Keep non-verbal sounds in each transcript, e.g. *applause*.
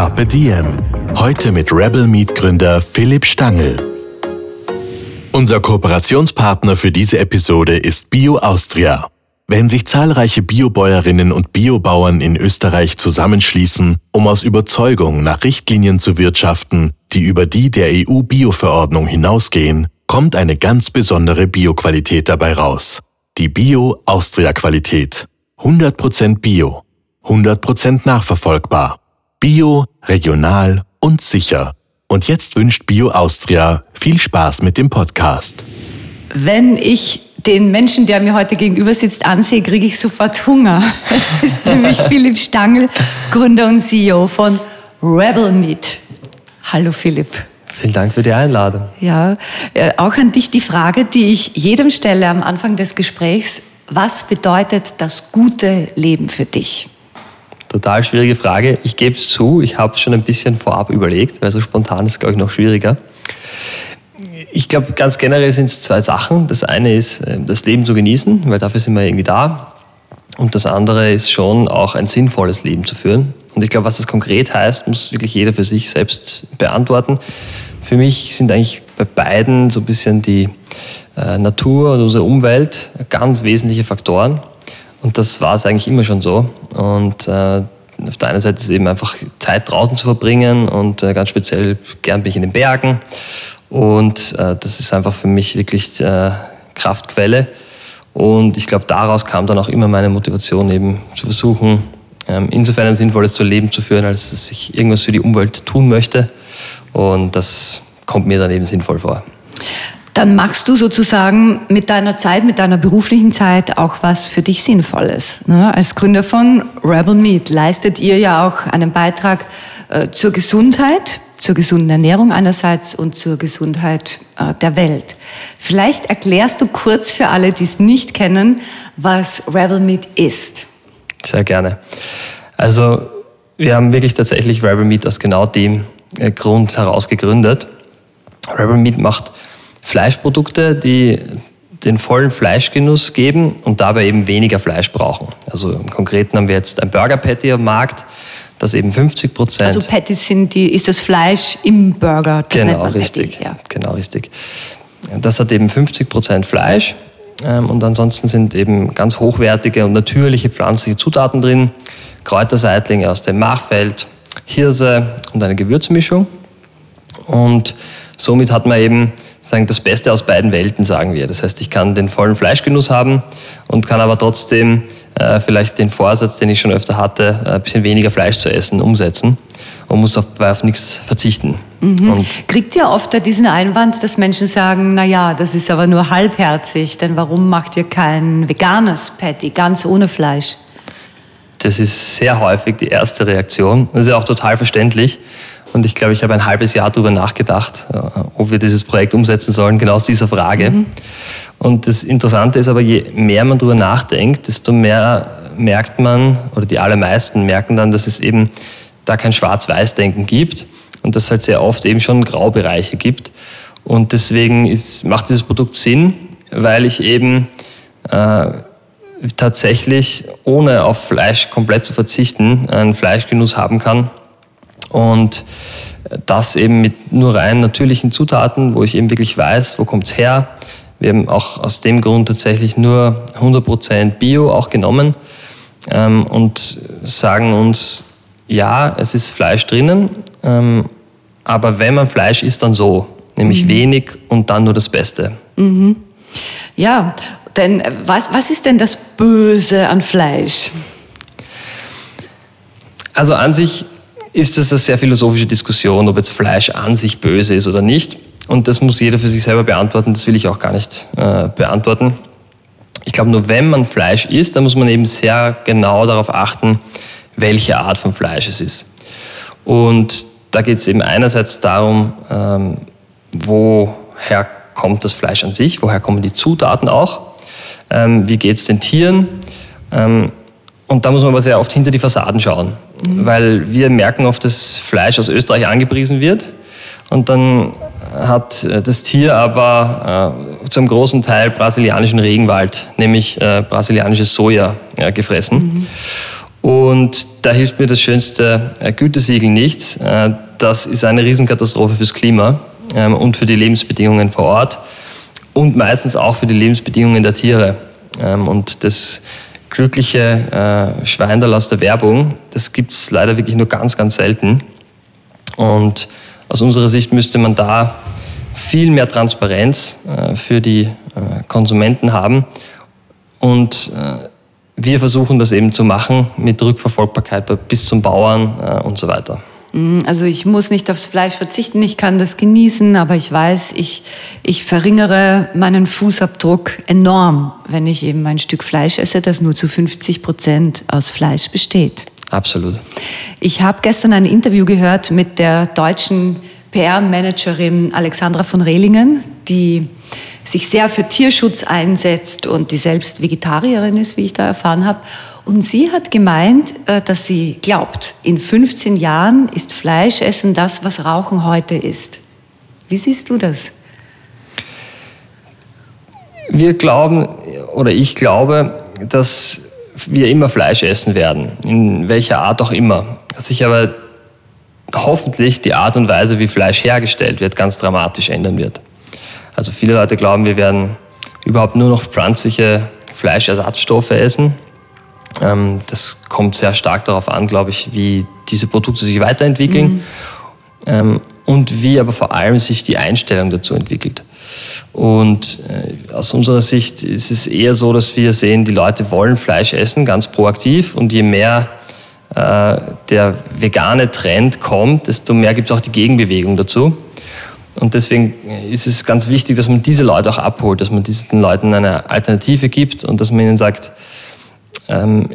Carpe Diem. Heute mit Rebel Meat Gründer Philipp Stangl. Unser Kooperationspartner für diese Episode ist Bio Austria. Wenn sich zahlreiche Biobäuerinnen und Biobauern in Österreich zusammenschließen, um aus Überzeugung nach Richtlinien zu wirtschaften, die über die der EU-Bio-Verordnung hinausgehen, kommt eine ganz besondere Bioqualität dabei raus. Die Bio-Austria-Qualität. 100% Bio. 100% nachverfolgbar. Bio, regional und sicher. Und jetzt wünscht Bio Austria viel Spaß mit dem Podcast. Wenn ich den Menschen, der mir heute gegenüber sitzt, ansehe, kriege ich sofort Hunger. Es ist nämlich *laughs* Philipp Stangl, Gründer und CEO von Rebel Meat. Hallo Philipp. Vielen Dank für die Einladung. Ja, äh, auch an dich die Frage, die ich jedem stelle am Anfang des Gesprächs. Was bedeutet das gute Leben für dich? Total schwierige Frage. Ich gebe es zu, ich habe es schon ein bisschen vorab überlegt, weil so spontan ist, glaube ich, noch schwieriger. Ich glaube, ganz generell sind es zwei Sachen. Das eine ist, äh, das Leben zu genießen, weil dafür sind wir irgendwie da. Und das andere ist schon auch ein sinnvolles Leben zu führen. Und ich glaube, was das konkret heißt, muss wirklich jeder für sich selbst beantworten. Für mich sind eigentlich bei beiden so ein bisschen die äh, Natur und unsere Umwelt ganz wesentliche Faktoren. Und das war es eigentlich immer schon so. Und äh, auf der einen Seite ist eben einfach Zeit draußen zu verbringen und äh, ganz speziell gern bin ich in den Bergen. Und äh, das ist einfach für mich wirklich äh, Kraftquelle. Und ich glaube, daraus kam dann auch immer meine Motivation, eben zu versuchen, ähm, insofern ein sinnvolles Leben zu führen, als dass ich irgendwas für die Umwelt tun möchte. Und das kommt mir dann eben sinnvoll vor. Dann machst du sozusagen mit deiner Zeit, mit deiner beruflichen Zeit auch was für dich Sinnvolles. Ne? Als Gründer von Rebel Meat leistet ihr ja auch einen Beitrag äh, zur Gesundheit, zur gesunden Ernährung einerseits und zur Gesundheit äh, der Welt. Vielleicht erklärst du kurz für alle, die es nicht kennen, was Rebel Meat ist. Sehr gerne. Also wir haben wirklich tatsächlich Rebel Meat aus genau dem äh, Grund heraus gegründet. Rebel Meat macht Fleischprodukte, die den vollen Fleischgenuss geben und dabei eben weniger Fleisch brauchen. Also im Konkreten haben wir jetzt ein Burger Patty am Markt, das eben 50 Prozent. Also Patties sind die, ist das Fleisch im Burger. Das genau, richtig. Patty, ja. Genau, richtig. Das hat eben 50 Prozent Fleisch ähm, und ansonsten sind eben ganz hochwertige und natürliche pflanzliche Zutaten drin. Kräuterseitlinge aus dem Machfeld, Hirse und eine Gewürzmischung. Und somit hat man eben sagen, das Beste aus beiden Welten, sagen wir. Das heißt, ich kann den vollen Fleischgenuss haben und kann aber trotzdem äh, vielleicht den Vorsatz, den ich schon öfter hatte, äh, ein bisschen weniger Fleisch zu essen, umsetzen und muss auf, auf nichts verzichten. Mhm. Kriegt ihr oft diesen Einwand, dass Menschen sagen, na ja, das ist aber nur halbherzig, denn warum macht ihr kein veganes Patty, ganz ohne Fleisch? Das ist sehr häufig die erste Reaktion. Das ist ja auch total verständlich. Und ich glaube, ich habe ein halbes Jahr darüber nachgedacht, äh, ob wir dieses Projekt umsetzen sollen, genau aus dieser Frage. Mhm. Und das Interessante ist aber, je mehr man darüber nachdenkt, desto mehr merkt man, oder die allermeisten merken dann, dass es eben da kein Schwarz-Weiß-Denken gibt und dass es halt sehr oft eben schon Graubereiche gibt. Und deswegen ist, macht dieses Produkt Sinn, weil ich eben äh, tatsächlich, ohne auf Fleisch komplett zu verzichten, einen Fleischgenuss haben kann, und das eben mit nur rein natürlichen Zutaten, wo ich eben wirklich weiß, wo kommt es her. Wir haben auch aus dem Grund tatsächlich nur 100% Bio auch genommen ähm, und sagen uns, ja, es ist Fleisch drinnen, ähm, aber wenn man Fleisch isst, dann so, nämlich mhm. wenig und dann nur das Beste. Mhm. Ja, denn was, was ist denn das Böse an Fleisch? Also an sich ist das eine sehr philosophische Diskussion, ob jetzt Fleisch an sich böse ist oder nicht. Und das muss jeder für sich selber beantworten. Das will ich auch gar nicht äh, beantworten. Ich glaube, nur wenn man Fleisch isst, dann muss man eben sehr genau darauf achten, welche Art von Fleisch es ist. Und da geht es eben einerseits darum, ähm, woher kommt das Fleisch an sich, woher kommen die Zutaten auch, ähm, wie geht es den Tieren. Ähm, und da muss man aber sehr oft hinter die Fassaden schauen, mhm. weil wir merken oft, dass Fleisch aus Österreich angepriesen wird und dann hat äh, das Tier aber äh, zum großen Teil brasilianischen Regenwald, nämlich äh, brasilianisches Soja, äh, gefressen. Mhm. Und da hilft mir das schönste äh, Gütesiegel nichts. Äh, das ist eine Riesenkatastrophe fürs Klima ähm, und für die Lebensbedingungen vor Ort und meistens auch für die Lebensbedingungen der Tiere. Ähm, und das glückliche äh, Schweindal aus der Werbung, das gibt es leider wirklich nur ganz, ganz selten. Und aus unserer Sicht müsste man da viel mehr Transparenz äh, für die äh, Konsumenten haben. Und äh, wir versuchen das eben zu machen mit Rückverfolgbarkeit bis zum Bauern äh, und so weiter. Mm, also ich muss nicht aufs Fleisch verzichten, ich kann das genießen, aber ich weiß, ich, ich verringere meinen Fußabdruck enorm, wenn ich eben ein Stück Fleisch esse, das nur zu 50 Prozent aus Fleisch besteht. Absolut. Ich habe gestern ein Interview gehört mit der deutschen PR-Managerin Alexandra von Rehlingen, die sich sehr für Tierschutz einsetzt und die selbst Vegetarierin ist, wie ich da erfahren habe. Und sie hat gemeint, äh, dass sie glaubt, in 15 Jahren ist Fleischessen das, was Rauchen heute ist. Wie siehst du das? Wir glauben, oder ich glaube, dass wir immer Fleisch essen werden, in welcher Art auch immer. Dass sich aber hoffentlich die Art und Weise, wie Fleisch hergestellt wird, ganz dramatisch ändern wird. Also viele Leute glauben, wir werden überhaupt nur noch pflanzliche Fleischersatzstoffe essen. Ähm, das kommt sehr stark darauf an, glaube ich, wie diese Produkte sich weiterentwickeln mhm. Ähm, und wie aber vor allem sich die Einstellung dazu entwickelt. Und äh, aus unserer Sicht ist es eher so, dass wir sehen, die Leute wollen Fleisch essen, ganz proaktiv. Und je mehr äh, der vegane Trend kommt, desto mehr gibt es auch die Gegenbewegung dazu. Und deswegen ist es ganz wichtig, dass man diese Leute auch abholt, dass man diesen Leuten eine Alternative gibt und dass man ihnen sagt, ähm,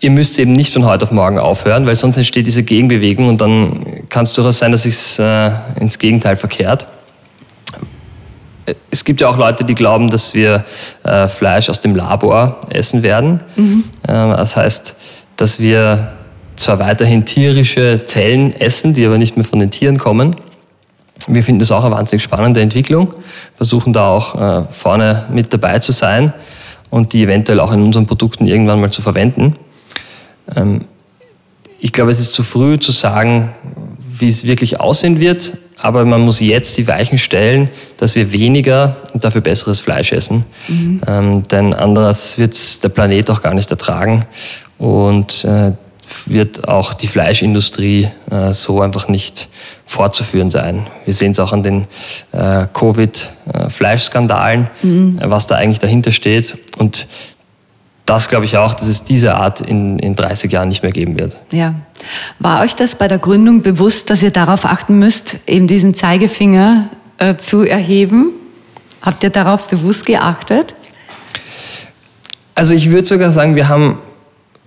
ihr müsst eben nicht von heute auf morgen aufhören, weil sonst entsteht diese Gegenbewegung und dann kann es durchaus sein, dass es äh, ins Gegenteil verkehrt. Es gibt ja auch Leute, die glauben, dass wir äh, Fleisch aus dem Labor essen werden. Mhm. Äh, das heißt, dass wir zwar weiterhin tierische Zellen essen, die aber nicht mehr von den Tieren kommen. Wir finden das auch eine wahnsinnig spannende Entwicklung, versuchen da auch äh, vorne mit dabei zu sein und die eventuell auch in unseren Produkten irgendwann mal zu verwenden. Ähm, ich glaube, es ist zu früh zu sagen, wie es wirklich aussehen wird, aber man muss jetzt die Weichen stellen, dass wir weniger und dafür besseres Fleisch essen. Mhm. Ähm, denn anders wird der Planet auch gar nicht ertragen und äh, wird auch die Fleischindustrie äh, so einfach nicht fortzuführen sein. Wir sehen es auch an den äh, Covid-Fleischskandalen, mhm. Äh, was da eigentlich dahinter steht. Und das glaube ich auch, dass es diese Art in, in 30 Jahren nicht mehr geben wird. Ja. War euch das bei der Gründung bewusst, dass ihr darauf achten müsst, eben diesen Zeigefinger äh, zu erheben? Habt ihr darauf bewusst geachtet? Also ich würde sogar sagen, wir haben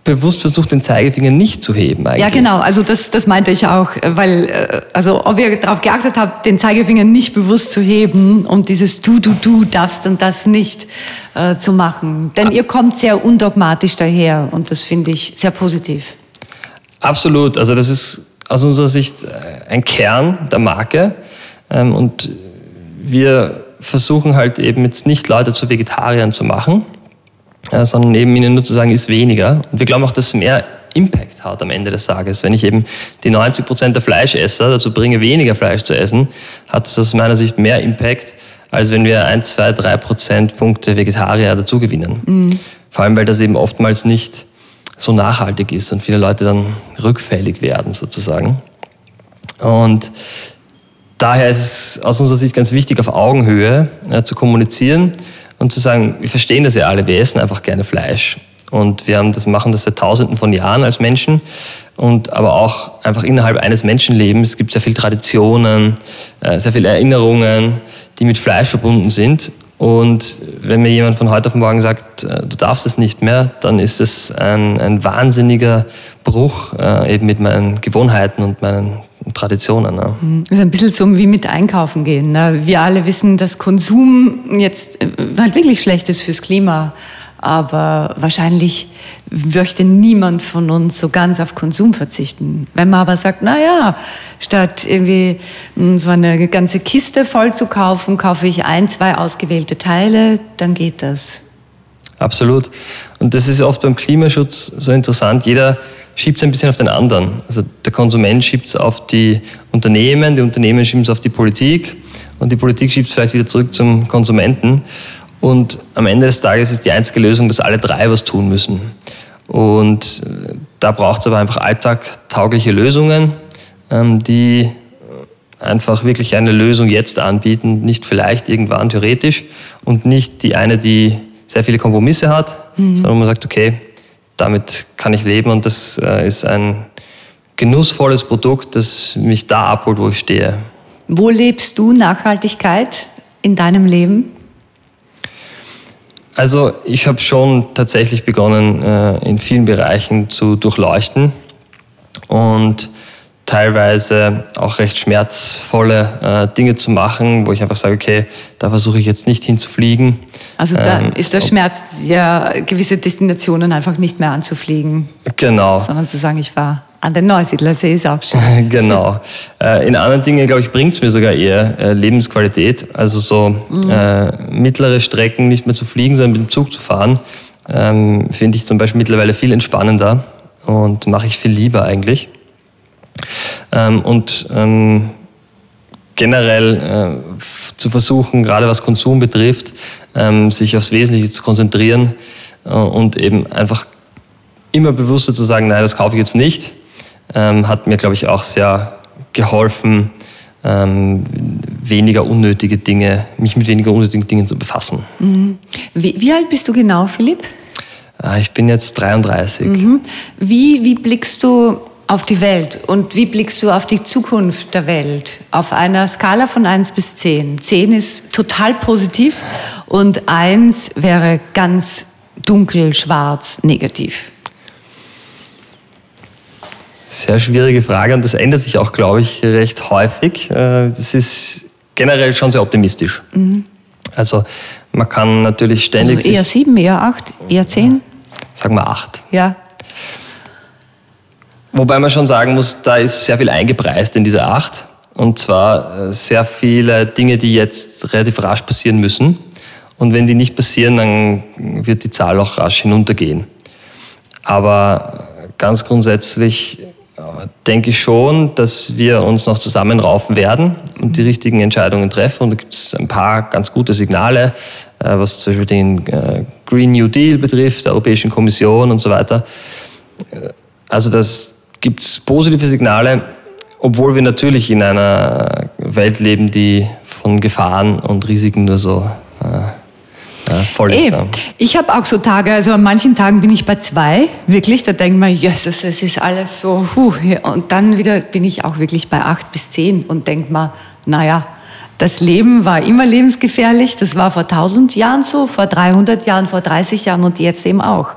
bewusst versucht, den Zeigefinger nicht zu heben. Eigentlich. Ja, genau. Also das, das meinte ich auch, weil äh, also ob ihr darauf geachtet habt, den Zeigefinger nicht bewusst zu heben und dieses Du, Du, Du darfst und das nicht äh, zu machen. Denn ihr kommt sehr undogmatisch daher und das finde ich sehr positiv. Absolut. Also das ist aus unserer Sicht äh, ein Kern der Marke ähm, und wir versuchen halt eben jetzt nicht Leute zu Vegetariern zu machen, sondern eben ihnen nur zu sagen, ist weniger. Und wir glauben auch, dass es mehr Impact hat am Ende des Tages. Wenn ich eben die 90 Prozent der Fleischesser dazu bringe, weniger Fleisch zu essen, hat es aus meiner Sicht mehr Impact, als wenn wir 1, 2, 3 Prozentpunkte Vegetarier dazu gewinnen. Mhm. Vor allem, weil das eben oftmals nicht so nachhaltig ist und viele Leute dann rückfällig werden sozusagen. Und daher ist es aus unserer Sicht ganz wichtig, auf Augenhöhe äh, zu kommunizieren und zu sagen, wir verstehen das ja alle, wir essen einfach gerne Fleisch. Und wir haben das, machen das seit Tausenden von Jahren als Menschen. Und aber auch einfach innerhalb eines Menschenlebens gibt es sehr viele Traditionen, äh, sehr viele Erinnerungen, die mit Fleisch verbunden sind. Und wenn mir jemand von heute auf morgen sagt, äh, du darfst es nicht mehr, dann ist es ein, ein wahnsinniger Bruch äh, eben mit meinen Gewohnheiten und meinen Traditionen. Ne? Das ist ein bisschen so wie mit Einkaufen gehen. Ne? Wir alle wissen, dass Konsum jetzt äh, halt wirklich schlecht ist fürs Klima. Aber wahrscheinlich möchte niemand von uns so ganz auf Konsum verzichten. Wenn man aber sagt, na ja, statt irgendwie hm, so eine ganze Kiste voll zu kaufen, kaufe ich ein, zwei ausgewählte Teile, dann geht das. Absolut. Und das ist oft beim Klimaschutz so interessant. Jeder schiebt es ein bisschen auf den anderen. Also der Konsument schiebt es auf die Unternehmen, die Unternehmen schieben es auf die Politik und die Politik schiebt es vielleicht wieder zurück zum Konsumenten. Und am Ende des Tages ist die einzige Lösung, dass alle drei was tun müssen. Und äh, da braucht es aber einfach alltagtaugliche Lösungen, ähm, die einfach wirklich eine Lösung jetzt anbieten, nicht vielleicht irgendwann theoretisch und nicht die eine, die sehr viele Kompromisse hat, mhm. sondern man sagt, okay, damit kann ich leben und das äh, ist ein genussvolles Produkt, das mich da abholt, wo ich stehe. Wo lebst du Nachhaltigkeit in deinem Leben? Also ich habe schon tatsächlich begonnen, äh, in vielen Bereichen zu durchleuchten und teilweise auch recht schmerzvolle äh, Dinge zu machen, wo ich einfach sage, okay, da versuche ich jetzt nicht hinzufliegen. Also da ähm, ist der Schmerz, ja, gewisse Destinationen einfach nicht mehr anzufliegen. Genau. Sondern zu sagen, ich war an den Neusiedlersee ist auch schön. *laughs* genau. Äh, in anderen Dingen, glaube ich, bringt es mir sogar eher äh, Lebensqualität. Also so mhm. äh, mittlere Strecken nicht mehr zu fliegen, sondern mit dem Zug zu fahren, ähm, finde ich zum Beispiel mittlerweile viel entspannender und mache ich viel lieber eigentlich. Ähm, und ähm, generell äh, zu versuchen, gerade was Konsum betrifft, ähm, sich aufs Wesentliche zu konzentrieren äh, und eben einfach immer bewusster zu sagen, nein, das kaufe ich jetzt nicht, ähm, hat mir, glaube ich, auch sehr geholfen, ähm, weniger unnötige Dinge, mich mit weniger unnötigen Dingen zu befassen. Mhm. Wie, wie, alt bist du genau, Philipp? Äh, ich bin jetzt 33. Mhm. Wie, wie blickst du auf die Welt und wie blickst du auf die Zukunft der Welt? Auf einer Skala von 1 bis 10. 10 ist total positiv und 1 wäre ganz dunkel, schwarz, negativ. Sehr schwierige Frage und das ändert sich auch, glaube ich, recht häufig. Äh, das ist generell schon sehr optimistisch. Mhm. Also man kann natürlich ständig... Also eher 7, eher 8, eher 10? Sagen wir 8. Ja. Wobei man schon sagen muss, da ist sehr viel eingepreist in diese acht. Und zwar äh, sehr viele Dinge, die jetzt relativ rasch passieren müssen. Und wenn die nicht passieren, dann wird die Zahl auch rasch hinuntergehen. Aber ganz grundsätzlich äh, denke ich schon, dass wir uns noch zusammenraufen werden und die richtigen Entscheidungen treffen. Und da gibt es ein paar ganz gute Signale, äh, was zum Beispiel den Green New Deal betrifft, der Europäischen Kommission und so weiter. Also das, gibt es positive Signale, obwohl wir natürlich in einer Welt leben, die von Gefahren und Risiken nur so äh, voll ist. Ey, ich habe auch so Tage, also an manchen Tagen bin ich bei zwei, wirklich, da denke ich mir, Jesus, es ist alles so, huh, und dann wieder bin ich auch wirklich bei acht bis zehn und denke mir, naja, das Leben war immer lebensgefährlich. Das war vor 1000 Jahren so, vor 300 Jahren, vor 30 Jahren und jetzt eben auch.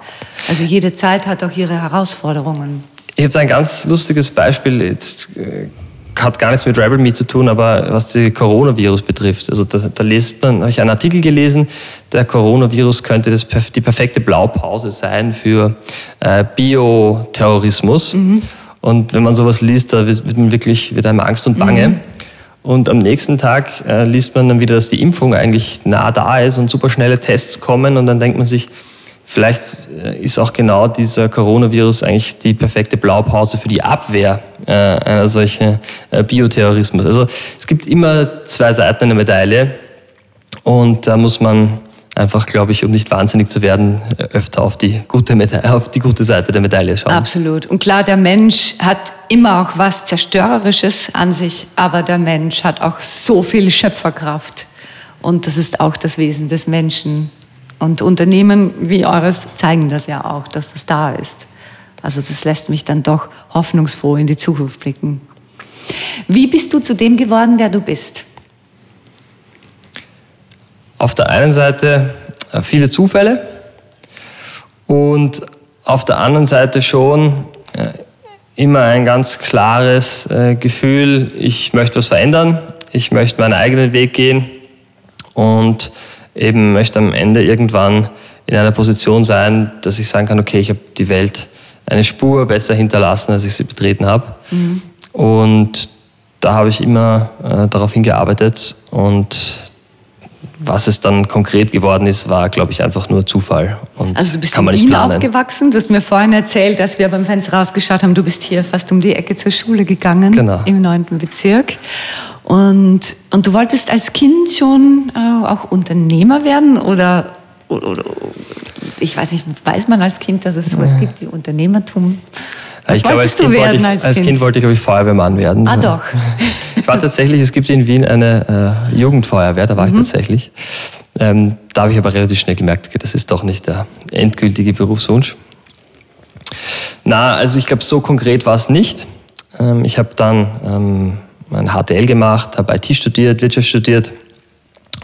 Also jede Zeit hat auch ihre Herausforderungen. Ich habe ein ganz lustiges Beispiel, jetzt äh, hat gar nichts mit Rebel Me zu tun, aber was die Coronavirus betrifft. Also da, da liest man, habe ich einen Artikel gelesen, der Coronavirus könnte das, die perfekte Blaupause sein für äh, Bioterrorismus. Mhm. Und wenn man sowas liest, da wird man wirklich wird einem Angst und Bange. Mhm. Und am nächsten Tag äh, liest man dann wieder, dass die Impfung eigentlich nah da ist und super schnelle Tests kommen und dann denkt man sich, Vielleicht äh, ist auch genau dieser Coronavirus eigentlich die perfekte Blaupause für die Abwehr äh, einer solchen äh, Bioterrorismus. Also es gibt immer zwei Seiten einer Medaille und da muss man einfach, glaube ich, um nicht wahnsinnig zu werden, öfter auf die gute, Medaille, auf die gute Seite der Medaille schauen. Absolut. Und klar, der Mensch hat immer auch was Zerstörerisches an sich, aber der Mensch hat auch so viel Schöpferkraft. Und das ist auch das Wesen des Menschen. Und Unternehmen wie eures zeigen das ja auch, dass das da ist. Also das lässt mich dann doch hoffnungsfroh in die Zukunft blicken. Wie bist du zu dem geworden, der du bist? Auf der einen Seite äh, viele Zufälle und auf der anderen Seite schon äh, immer ein ganz klares äh, Gefühl, ich möchte was verändern, ich möchte meinen eigenen Weg gehen und eben möchte am Ende irgendwann in einer Position sein, dass ich sagen kann, okay, ich habe die Welt eine Spur besser hinterlassen, als ich sie betreten habe. Mhm. Und da habe ich immer äh, darauf hingearbeitet und was es dann konkret geworden ist, war, glaube ich, einfach nur Zufall. Und also du bist kann in Wien aufgewachsen. Du hast mir vorhin erzählt, dass wir beim Fenster rausgeschaut haben, du bist hier fast um die Ecke zur Schule gegangen, genau. im 9. Bezirk. Und, und du wolltest als Kind schon äh, auch Unternehmer werden oder, oder, oder, ich weiß nicht, weiß man als Kind, dass es sowas gibt wie Unternehmertum? Was ich glaube, als, kind, ich, als, als kind wollte ich, glaube ich, Feuerwehrmann werden. Ah, doch. Ich war tatsächlich, es gibt in Wien eine äh, Jugendfeuerwehr, da war mhm. ich tatsächlich. Ähm, da habe ich aber relativ schnell gemerkt, okay, das ist doch nicht der endgültige Berufswunsch. Na, also ich glaube, so konkret war es nicht. Ähm, ich habe dann ähm, mein HTL gemacht, habe IT studiert, Wirtschaft studiert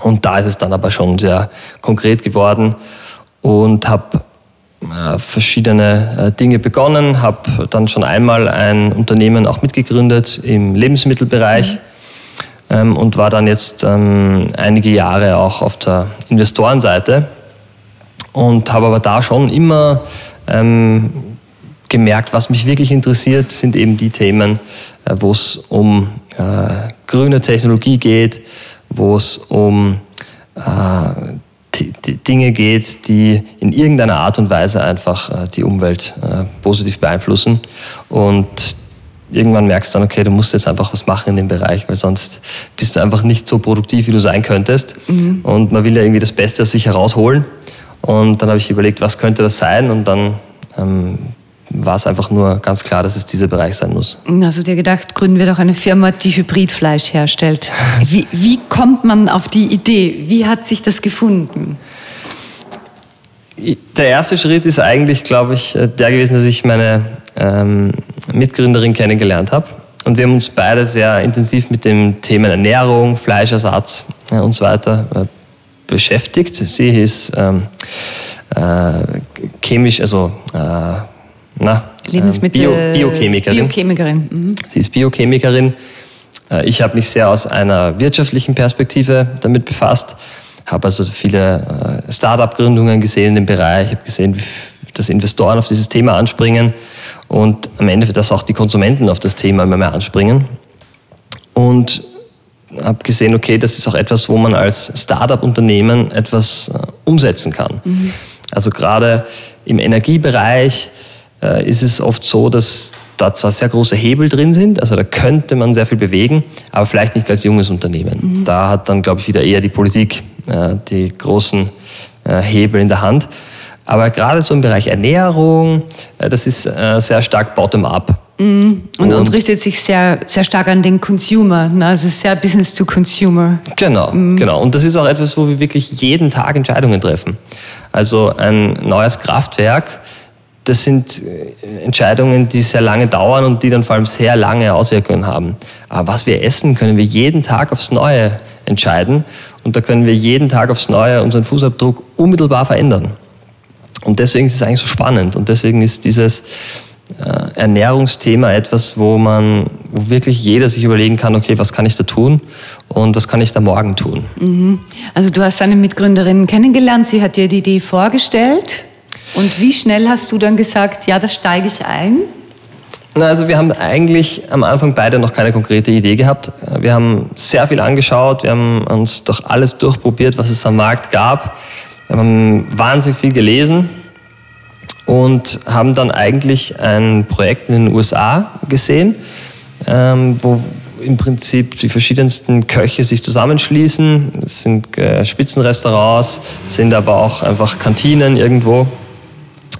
und da ist es dann aber schon sehr konkret geworden und habe äh, verschiedene äh, Dinge begonnen, habe dann schon einmal ein Unternehmen auch mitgegründet im Lebensmittelbereich mhm. ähm, und war dann jetzt ähm, einige Jahre auch auf der Investorenseite und habe aber da schon immer ähm, gemerkt, was mich wirklich interessiert, sind eben die Themen, äh, wo es um äh, grüne Technologie geht, wo es um äh, Dinge geht, die in irgendeiner Art und Weise einfach äh, die Umwelt äh, positiv beeinflussen. Und irgendwann merkst du dann, okay, du musst jetzt einfach was machen in dem Bereich, weil sonst bist du einfach nicht so produktiv, wie du sein könntest. Mhm. Und man will ja irgendwie das Beste aus sich herausholen. Und dann habe ich überlegt, was könnte das sein? Und dann ähm, war es einfach nur ganz klar, dass es dieser Bereich sein muss. Also dir gedacht, gründen wir doch eine Firma, die Hybridfleisch herstellt. Wie, wie kommt man auf die Idee? Wie hat sich das gefunden? Der erste Schritt ist eigentlich, glaube ich, äh, der gewesen, dass ich meine ähm, Mitgründerin kennengelernt habe. Und wir haben uns beide sehr intensiv mit dem Thema Ernährung, Fleischersatz ja, und so weiter äh, beschäftigt. Sie ist ähm, äh, chemisch, also äh, na, Lebensmittel Bio, Biochemikerin. Biochemikerin. Mhm. Sie ist Biochemikerin. Äh, ich habe mich sehr aus einer wirtschaftlichen Perspektive damit befasst, habe also viele äh, Start-up-Gründungen gesehen in dem Bereich, habe gesehen, dass Investoren auf dieses Thema anspringen und am Ende, dass auch die Konsumenten auf das Thema immer mehr anspringen. Und habe gesehen, okay, das ist auch etwas, wo man als Start-up-Unternehmen etwas äh, umsetzen kann. Mhm. Also gerade im Energiebereich, äh, ist es oft so, dass da zwar sehr große Hebel drin sind, also da könnte man sehr viel bewegen, aber vielleicht nicht als junges Unternehmen. Mhm. Da hat dann, glaube ich, wieder eher die Politik äh, die großen äh, Hebel in der Hand. Aber gerade so im Bereich Ernährung, äh, das ist äh, sehr stark bottom-up. Mhm. Und, und, und, richtet sich sehr, sehr stark an den Consumer. Ne? Also sehr Business to Consumer. Genau, mhm. genau. Und das ist auch etwas, wo wir wirklich jeden Tag Entscheidungen treffen. Also ein neues Kraftwerk das sind äh, Entscheidungen, die sehr lange dauern und die dann vor allem sehr lange Auswirkungen haben. Aber was wir essen, können wir jeden Tag aufs Neue entscheiden und da können wir jeden Tag aufs Neue unseren Fußabdruck unmittelbar verändern. Und deswegen ist es eigentlich so spannend und deswegen ist dieses äh, Ernährungsthema etwas, wo man, wo wirklich jeder sich überlegen kann, okay, was kann ich da tun und was kann ich da morgen tun. Mhm. Also du hast deine Mitgründerin kennengelernt, sie hat dir die Idee vorgestellt und wie schnell hast du dann gesagt, ja, da steige ich ein? Na, also wir haben eigentlich am Anfang beide noch keine konkrete Idee gehabt. Wir haben sehr viel angeschaut, wir haben uns doch alles durchprobiert, was es am Markt gab. Wir haben wahnsinnig viel gelesen und haben dann eigentlich ein Projekt in den USA gesehen, ähm, wo im Prinzip die verschiedensten Köche sich zusammenschließen. Es sind äh, Spitzenrestaurants, sind aber auch einfach Kantinen irgendwo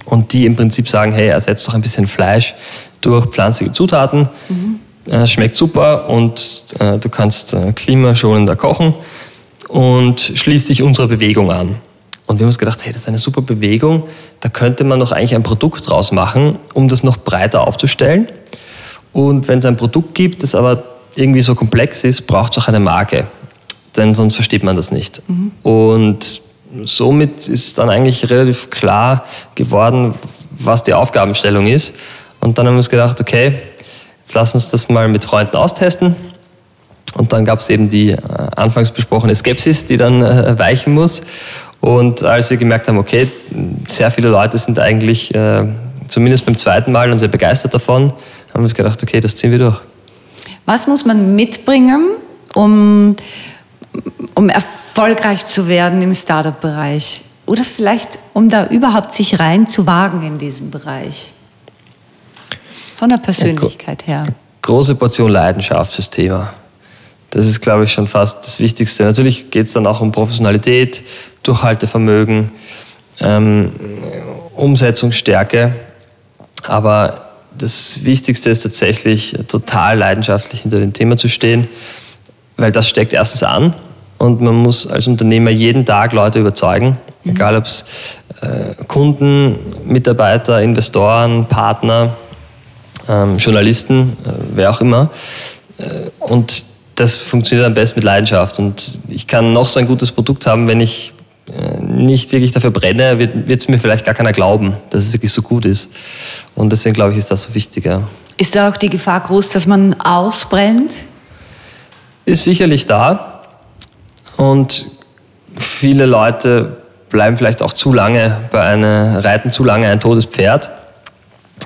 und die im Prinzip sagen, hey, ersetzt doch ein bisschen Fleisch durch pflanzliche Zutaten. Mhm. Äh, schmeckt super und äh, du kannst äh, klimaschonender kochen und schließt dich unserer Bewegung an. Und wir haben uns gedacht, hey, das ist eine super Bewegung, da könnte man doch eigentlich ein Produkt draus machen, um das noch breiter aufzustellen. Und wenn es ein Produkt gibt, das aber irgendwie so komplex ist, braucht es auch eine Marke, denn sonst versteht man das nicht. Mhm. Und somit ist dann eigentlich relativ klar geworden, was die Aufgabenstellung ist. Und dann haben wir uns gedacht, okay, jetzt lass uns das mal mit Freunden austesten. Und dann gab es eben die äh, anfangs besprochene Skepsis, die dann äh, weichen muss. Und als wir gemerkt haben, okay, sehr viele Leute sind eigentlich äh, zumindest beim zweiten Mal und sehr begeistert davon, haben wir uns gedacht, okay, das ziehen wir durch. Was muss man mitbringen, um, um erfolgreich zu werden im Startup-Bereich? Oder vielleicht, um da überhaupt sich rein zu wagen in diesem Bereich? Von der Persönlichkeit her. Große Portion Leidenschaft fürs Thema. Das ist, glaube ich, schon fast das Wichtigste. Natürlich geht es dann auch um Professionalität, Durchhaltevermögen, ähm, Umsetzungsstärke. Aber das Wichtigste ist tatsächlich, total leidenschaftlich hinter dem Thema zu stehen, weil das steckt erstens an und man muss als Unternehmer jeden Tag Leute überzeugen, mhm. egal ob es äh, Kunden, Mitarbeiter, Investoren, Partner, ähm, Journalisten, äh, wer auch immer. Äh, und das funktioniert am besten mit Leidenschaft. Und ich kann noch so ein gutes Produkt haben, wenn ich äh, nicht wirklich dafür brenne, wird es mir vielleicht gar keiner glauben, dass es wirklich so gut ist. Und deswegen glaube ich, ist das so wichtig. Ja. Ist da auch die Gefahr groß, dass man ausbrennt? Ist sicherlich da. Und viele Leute bleiben vielleicht auch zu lange bei einer, reiten zu lange ein totes Pferd.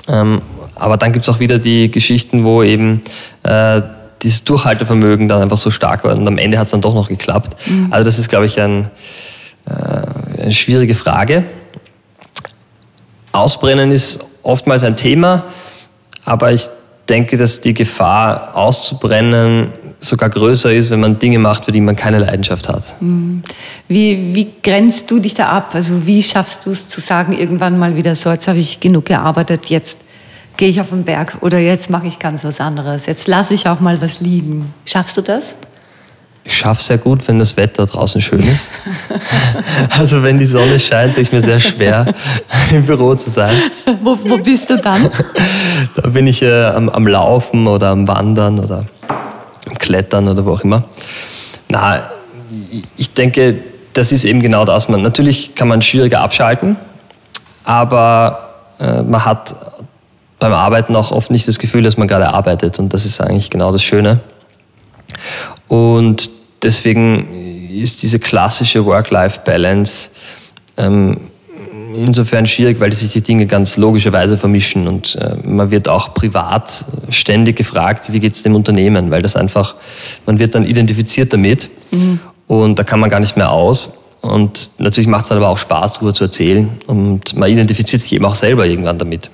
Ähm, aber dann gibt es auch wieder die Geschichten, wo eben äh, dieses Durchhaltevermögen dann einfach so stark war und am Ende hat es dann doch noch geklappt. Mhm. Also das ist, glaube ich, ein, äh, eine schwierige Frage. Ausbrennen ist oftmals ein Thema, aber ich denke, dass die Gefahr auszubrennen sogar größer ist, wenn man Dinge macht, für die man keine Leidenschaft hat. Mhm. Wie, wie grenzt du dich da ab? Also wie schaffst du es zu sagen, irgendwann mal wieder so, jetzt habe ich genug gearbeitet, jetzt gehe ich auf den Berg oder jetzt mache ich ganz was anderes. Jetzt lasse ich auch mal was liegen. Schaffst du das? Ich schaffe es sehr gut, wenn das Wetter draußen schön ist. *laughs* also wenn die Sonne scheint, tue ich mir sehr schwer, *laughs* im Büro zu sein. Wo, wo bist du dann? *laughs* Da bin ich äh, am, am, Laufen oder am Wandern oder am Klettern oder wo auch immer. Na, ich denke, das ist eben genau das. Man, natürlich kann man schwieriger abschalten, aber äh, man hat beim Arbeiten auch oft nicht das Gefühl, dass man gerade arbeitet. Und das ist eigentlich genau das Schöne. Und deswegen ist diese klassische Work-Life-Balance ähm, insofern schwierig, weil sich die Dinge ganz logischerweise vermischen. Und äh, man wird auch privat ständig gefragt, wie geht es dem Unternehmen, weil das einfach, man wird dann identifiziert damit mhm. und da kann man gar nicht mehr aus. Und natürlich macht es dann aber auch Spaß, darüber zu erzählen. Und man identifiziert sich eben auch selber irgendwann damit.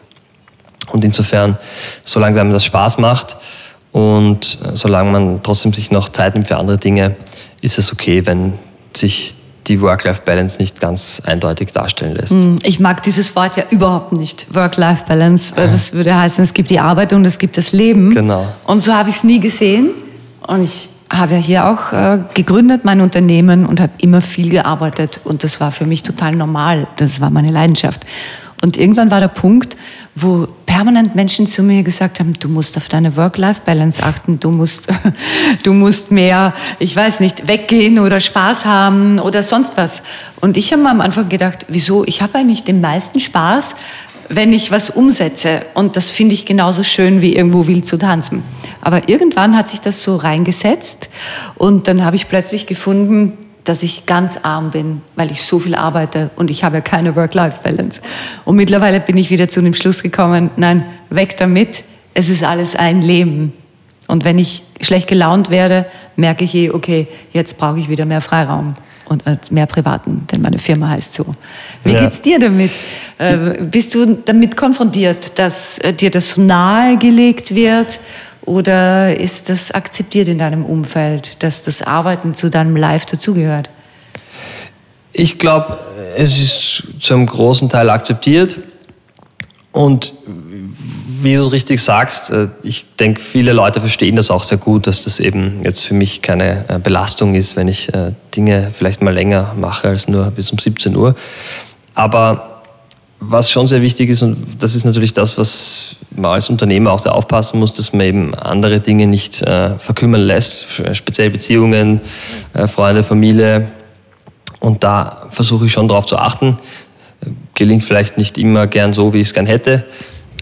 Und insofern, solange einem das Spaß macht und solange man trotzdem sich noch Zeit nimmt für andere Dinge, ist es okay, wenn sich die Work-Life-Balance nicht ganz eindeutig darstellen lässt. Hm, ich mag dieses Wort ja überhaupt nicht, Work-Life-Balance, weil *laughs* das würde heißen, es gibt die Arbeit und es gibt das Leben. Genau. Und so habe ich es nie gesehen. Und ich habe ja hier auch äh, gegründet, mein Unternehmen, und habe immer viel gearbeitet. Und das war für mich total normal. Das war meine Leidenschaft. Und irgendwann war der Punkt, wo permanent Menschen zu mir gesagt haben, du musst auf deine Work-Life-Balance achten, du musst, *laughs* du musst mehr, ich weiß nicht, weggehen oder Spaß haben oder sonst was. Und ich habe mir am Anfang gedacht, wieso, ich habe eigentlich den meisten Spaß, wenn ich was umsetze. Und das finde ich genauso schön wie irgendwo wild zu tanzen. Aber irgendwann hat sich das so reingesetzt und dann habe ich plötzlich gefunden, dass ich ganz arm bin, weil ich so viel arbeite und ich habe ja keine Work-Life-Balance. Und mittlerweile bin ich wieder zu dem Schluss gekommen, nein, weg damit, es ist alles ein Leben. Und wenn ich schlecht gelaunt werde, merke ich eh, okay, jetzt brauche ich wieder mehr Freiraum und äh, mehr privaten, denn meine Firma heißt so. Wie ja. geht's dir damit? Äh, bist du damit konfrontiert, dass äh, dir das so nahegelegt wird? Oder ist das akzeptiert in deinem Umfeld, dass das Arbeiten zu deinem Life dazugehört? Ich glaube, es ist zu einem großen Teil akzeptiert. Und wie du richtig sagst, äh, ich denke, viele Leute verstehen das auch sehr gut, dass das eben jetzt für mich keine äh, Belastung ist, wenn ich äh, Dinge vielleicht mal länger mache als nur bis um 17 Uhr. Aber was schon sehr wichtig ist, und das ist natürlich das, was man als Unternehmer auch sehr aufpassen muss, dass man eben andere Dinge nicht äh, verkümmern lässt, speziell Beziehungen, äh, Freunde, Familie. Und da versuche ich schon darauf zu achten. Gelingt vielleicht nicht immer gern so, wie ich es gern hätte,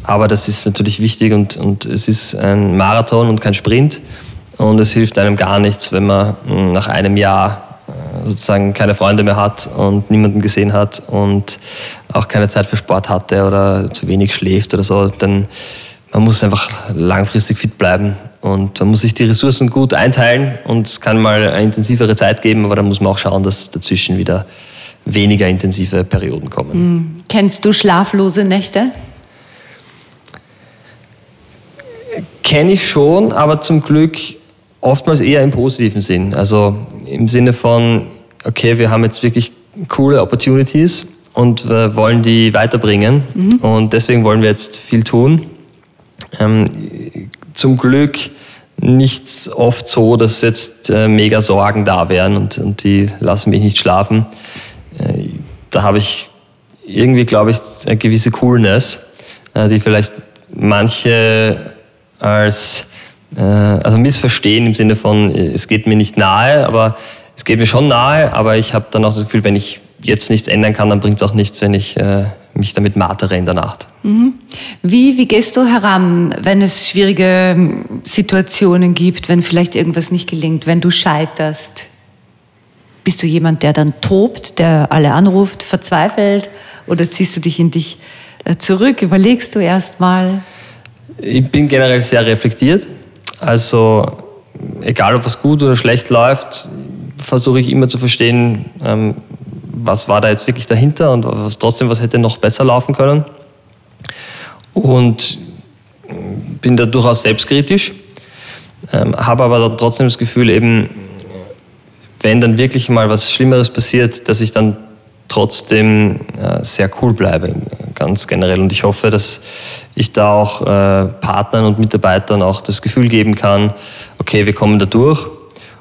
Aber das ist natürlich wichtig und, und es ist ein Marathon und kein Sprint. Und es hilft einem gar nichts, wenn man hm, nach einem Jahr sozusagen keine Freunde mehr hat und niemanden gesehen hat und auch keine Zeit für Sport hatte oder zu wenig schläft oder so, dann man muss einfach langfristig fit bleiben und man muss sich die Ressourcen gut einteilen und es kann mal eine intensivere Zeit geben, aber dann muss man auch schauen, dass dazwischen wieder weniger intensive Perioden kommen. Mhm. Kennst du schlaflose Nächte? Kenne ich schon, aber zum Glück oftmals eher im positiven Sinn. Also im Sinne von, okay, wir haben jetzt wirklich coole Opportunities und wir wollen die weiterbringen mhm. und deswegen wollen wir jetzt viel tun. Ähm, zum Glück nicht oft so, dass jetzt äh, mega Sorgen da wären und, und die lassen mich nicht schlafen. Äh, da habe ich irgendwie, glaube ich, eine gewisse Coolness, äh, die vielleicht manche als also missverstehen im Sinne von, es geht mir nicht nahe, aber es geht mir schon nahe, aber ich habe dann auch das Gefühl, wenn ich jetzt nichts ändern kann, dann bringt es auch nichts, wenn ich äh, mich damit martere in der Nacht. Mhm. Wie, wie gehst du heran, wenn es schwierige ähm, Situationen gibt, wenn vielleicht irgendwas nicht gelingt, wenn du scheiterst? Bist du jemand, der dann tobt, der alle anruft, verzweifelt oder ziehst du dich in dich äh, zurück? Überlegst du erst mal? Ich bin generell sehr reflektiert. Also egal, ob was gut oder schlecht läuft, versuche ich immer zu verstehen, ähm, was war da jetzt wirklich dahinter und was trotzdem, was hätte noch besser laufen können. Und bin da durchaus selbstkritisch, ähm, habe aber trotzdem das Gefühl, eben, wenn dann wirklich mal was Schlimmeres passiert, dass ich dann trotzdem äh, sehr cool bleibe, ganz generell. Und ich hoffe, dass ich da auch äh, Partnern und Mitarbeitern auch das Gefühl geben kann, okay, wir kommen da durch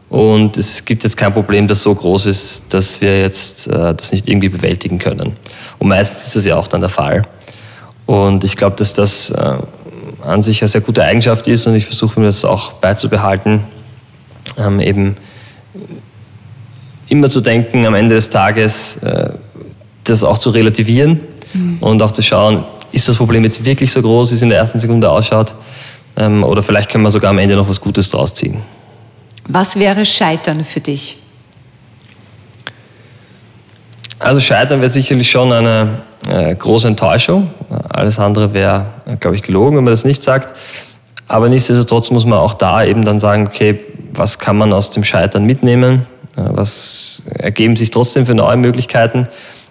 und es gibt jetzt kein Problem, das so groß ist, dass wir jetzt äh, das nicht irgendwie bewältigen können. Und meistens ist das ja auch dann der Fall. Und ich glaube, dass das äh, an sich eine sehr gute Eigenschaft ist und ich versuche mir das auch beizubehalten, ähm, eben immer zu denken, am Ende des Tages äh, das auch zu relativieren mhm. und auch zu schauen, ist das Problem jetzt wirklich so groß, wie es in der ersten Sekunde ausschaut? Ähm, oder vielleicht können wir sogar am Ende noch was Gutes draus ziehen. Was wäre Scheitern für dich? Also Scheitern wäre sicherlich schon eine äh, große Enttäuschung. Alles andere wäre, glaube ich, gelogen, wenn man das nicht sagt. Aber nichtsdestotrotz muss man auch da eben dann sagen, okay, was kann man aus dem Scheitern mitnehmen? Was ergeben sich trotzdem für neue Möglichkeiten?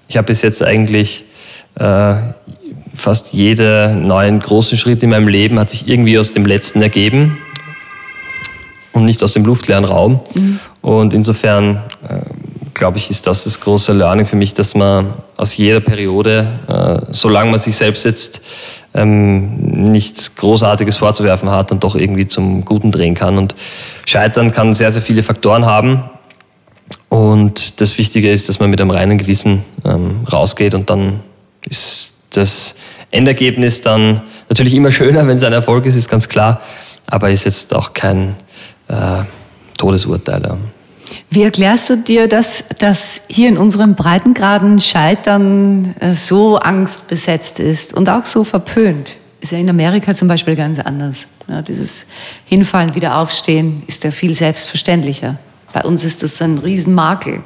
Ich habe bis jetzt eigentlich äh, fast jeden neuen großen Schritt in meinem Leben hat sich irgendwie aus dem letzten ergeben und nicht aus dem luftleeren Raum. Mhm. Und insofern äh, glaube ich, ist das das große Learning für mich, dass man aus jeder Periode, äh, solange man sich selbst jetzt ähm, nichts Großartiges vorzuwerfen hat, dann doch irgendwie zum Guten drehen kann. Und Scheitern kann sehr, sehr viele Faktoren haben. Und das Wichtige ist, dass man mit einem reinen Gewissen ähm, rausgeht und dann ist das Endergebnis dann natürlich immer *laughs* schöner, wenn es ein Erfolg ist, ist ganz klar, aber ist jetzt auch kein äh, Todesurteil. Wie erklärst du dir, dass, dass hier in unserem Breitengraden Scheitern äh, so angstbesetzt ist und auch so verpönt? Ist ja in Amerika zum Beispiel ganz anders. Ja, dieses Hinfallen, wieder aufstehen ist ja viel selbstverständlicher. Bei uns ist das ein Riesenmakel.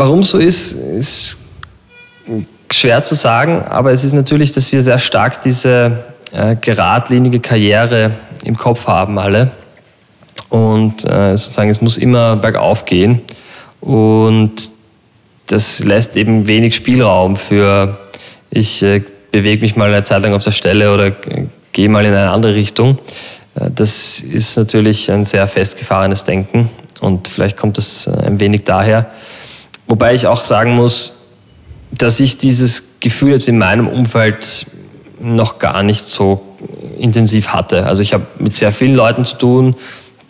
Warum so ist, ist schwer zu sagen, aber es ist natürlich, dass wir sehr stark diese äh, geradlinige Karriere im Kopf haben alle. Und äh, sozusagen, es muss immer bergauf gehen. Und das lässt eben wenig Spielraum für, ich äh, bewege mich mal eine Zeit lang auf der Stelle oder gehe mal in eine andere Richtung. Äh, das ist natürlich ein sehr festgefahrenes Denken und vielleicht kommt das äh, ein wenig daher. Wobei ich auch sagen muss, dass ich dieses Gefühl jetzt in meinem Umfeld noch gar nicht so intensiv hatte. Also ich habe mit sehr vielen Leuten zu tun,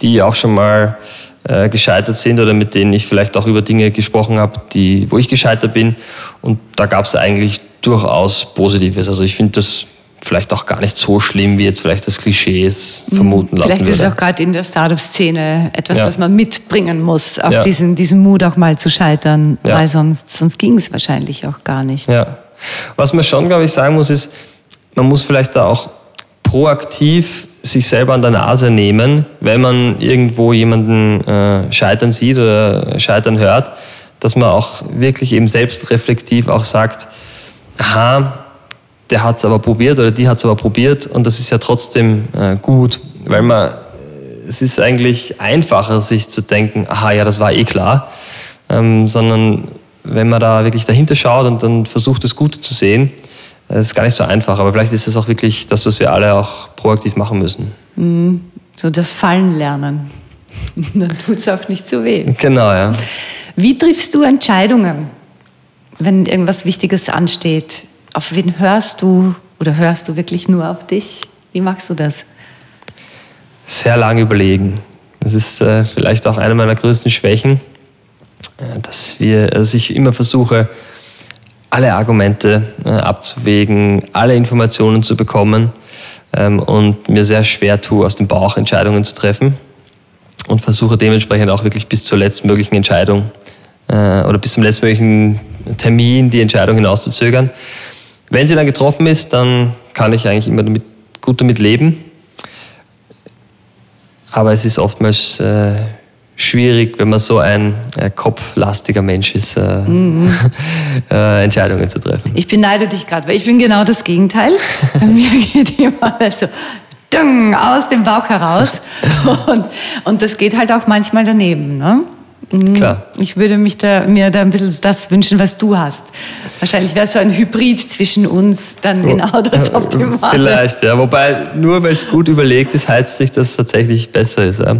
die auch schon mal äh, gescheitert sind oder mit denen ich vielleicht auch über Dinge gesprochen habe, wo ich gescheitert bin. Und da gab es eigentlich durchaus Positives. Also ich finde das vielleicht auch gar nicht so schlimm, wie jetzt vielleicht das Klischee es mhm. vermuten lassen Vielleicht ist es auch gerade in der Startup-Szene etwas, ja. das man mitbringen muss, auch ja. diesen, diesen Mut auch mal zu scheitern, ja. weil sonst, sonst ging es wahrscheinlich auch gar nicht. Ja. Was man schon, glaube ich, sagen muss, ist, man muss vielleicht da auch proaktiv sich selber an der Nase nehmen, wenn man irgendwo jemanden äh, scheitern sieht oder scheitern hört, dass man auch wirklich eben selbstreflektiv auch sagt, aha, der hat es aber probiert oder die hat es aber probiert und das ist ja trotzdem äh, gut, weil man, es ist eigentlich einfacher, sich zu denken, aha, ja, das war eh klar, ähm, sondern wenn man da wirklich dahinter schaut und dann versucht, das Gute zu sehen, das ist gar nicht so einfach, aber vielleicht ist es auch wirklich das, was wir alle auch proaktiv machen müssen. Mhm. So das Fallen lernen. *laughs* Dann tut es auch nicht so weh. Genau, ja. Wie triffst du Entscheidungen, wenn irgendwas Wichtiges ansteht? Auf wen hörst du oder hörst du wirklich nur auf dich? Wie machst du das? Sehr lange überlegen. Das ist äh, vielleicht auch eine meiner größten Schwächen, äh, dass wir, dass ich immer versuche, alle Argumente äh, abzuwägen, alle Informationen zu bekommen ähm, und mir sehr schwer tue, aus dem Bauch Entscheidungen zu treffen und versuche dementsprechend auch wirklich bis zur letztmöglichen Entscheidung äh, oder bis zum letztmöglichen Termin die Entscheidung hinauszuzögern. Wenn sie dann getroffen ist, dann kann ich eigentlich immer damit, gut damit leben. Aber es ist oftmals äh, schwierig, wenn man so ein äh, kopflastiger Mensch ist, äh, mhm. *laughs* äh, Entscheidungen zu treffen. Ich beneide dich gerade, weil ich bin genau das Gegenteil. *laughs* Bei mir geht immer so dung, aus dem Bauch heraus. *laughs* Und, und das geht halt auch manchmal daneben. Ne? Mhm. Klar. Ich würde mich da, mir da ein bisschen das wünschen, was du hast. Wahrscheinlich wäre so ein Hybrid zwischen uns dann genau das *laughs* Optimale. Vielleicht, ja. Wobei, nur weil es gut überlegt ist, heißt es nicht, dass es tatsächlich besser ist. Ja?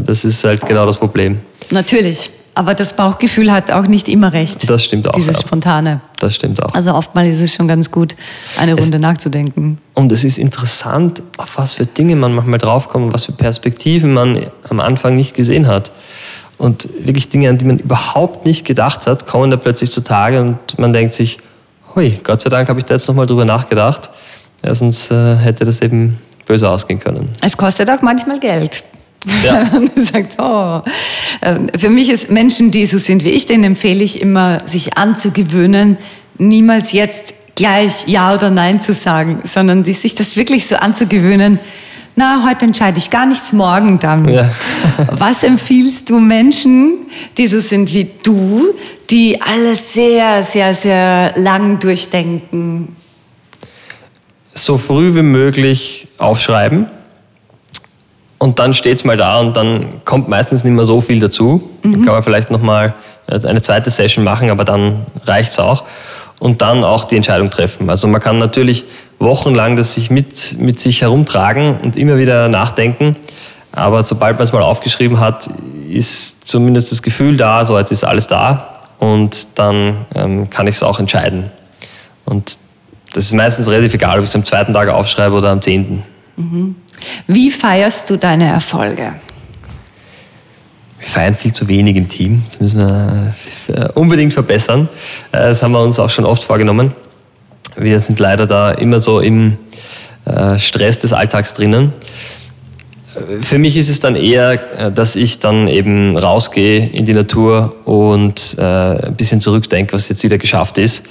Das ist halt genau das Problem. Natürlich. Aber das Bauchgefühl hat auch nicht immer recht. Das stimmt auch. Dieses ja. Spontane. Das stimmt auch. Also oftmals ist es schon ganz gut, eine Runde es, nachzudenken. Und es ist interessant, auf was für Dinge man manchmal draufkommt, was für Perspektiven man am Anfang nicht gesehen hat. Und wirklich Dinge, an die man überhaupt nicht gedacht hat, kommen da plötzlich zutage und man denkt sich, hui, Gott sei Dank habe ich da jetzt nochmal drüber nachgedacht. Ja, sonst äh, hätte das eben böse ausgehen können. Es kostet auch manchmal Geld. Ja. *laughs* man sagt, oh. Ähm, für mich ist Menschen, die so sind wie ich, denen empfehle ich immer, sich anzugewöhnen, niemals jetzt gleich Ja oder Nein zu sagen, sondern die, sich das wirklich so anzugewöhnen, na, heute entscheide ich gar nichts, morgen dann. Ja. *laughs* Was empfiehlst du Menschen, die so sind wie du, die alles sehr, sehr, sehr lang durchdenken? So früh wie möglich aufschreiben. Und dann steht es mal da und dann kommt meistens nicht mehr so viel dazu. Mhm. Dann kann man vielleicht nochmal eine zweite Session machen, aber dann reicht es auch. Und dann auch die Entscheidung treffen. Also man kann natürlich wochenlang das sich mit, mit sich herumtragen und immer wieder nachdenken. Aber sobald man es mal aufgeschrieben hat, ist zumindest das Gefühl da, so jetzt ist alles da und dann ähm, kann ich es auch entscheiden. Und das ist meistens relativ egal, ob ich es am zweiten Tag aufschreibe oder am zehnten. Mhm. Wie feierst du deine Erfolge? Wir feiern viel zu wenig im Team. Das müssen wir äh, unbedingt verbessern. Äh, das haben wir uns auch schon oft vorgenommen. Wir sind leider da immer so im äh, Stress des Alltags drinnen. Für mich ist es dann eher, äh, dass ich dann eben rausgehe in die Natur und äh, ein bisschen zurückdenke, was jetzt wieder geschafft ist.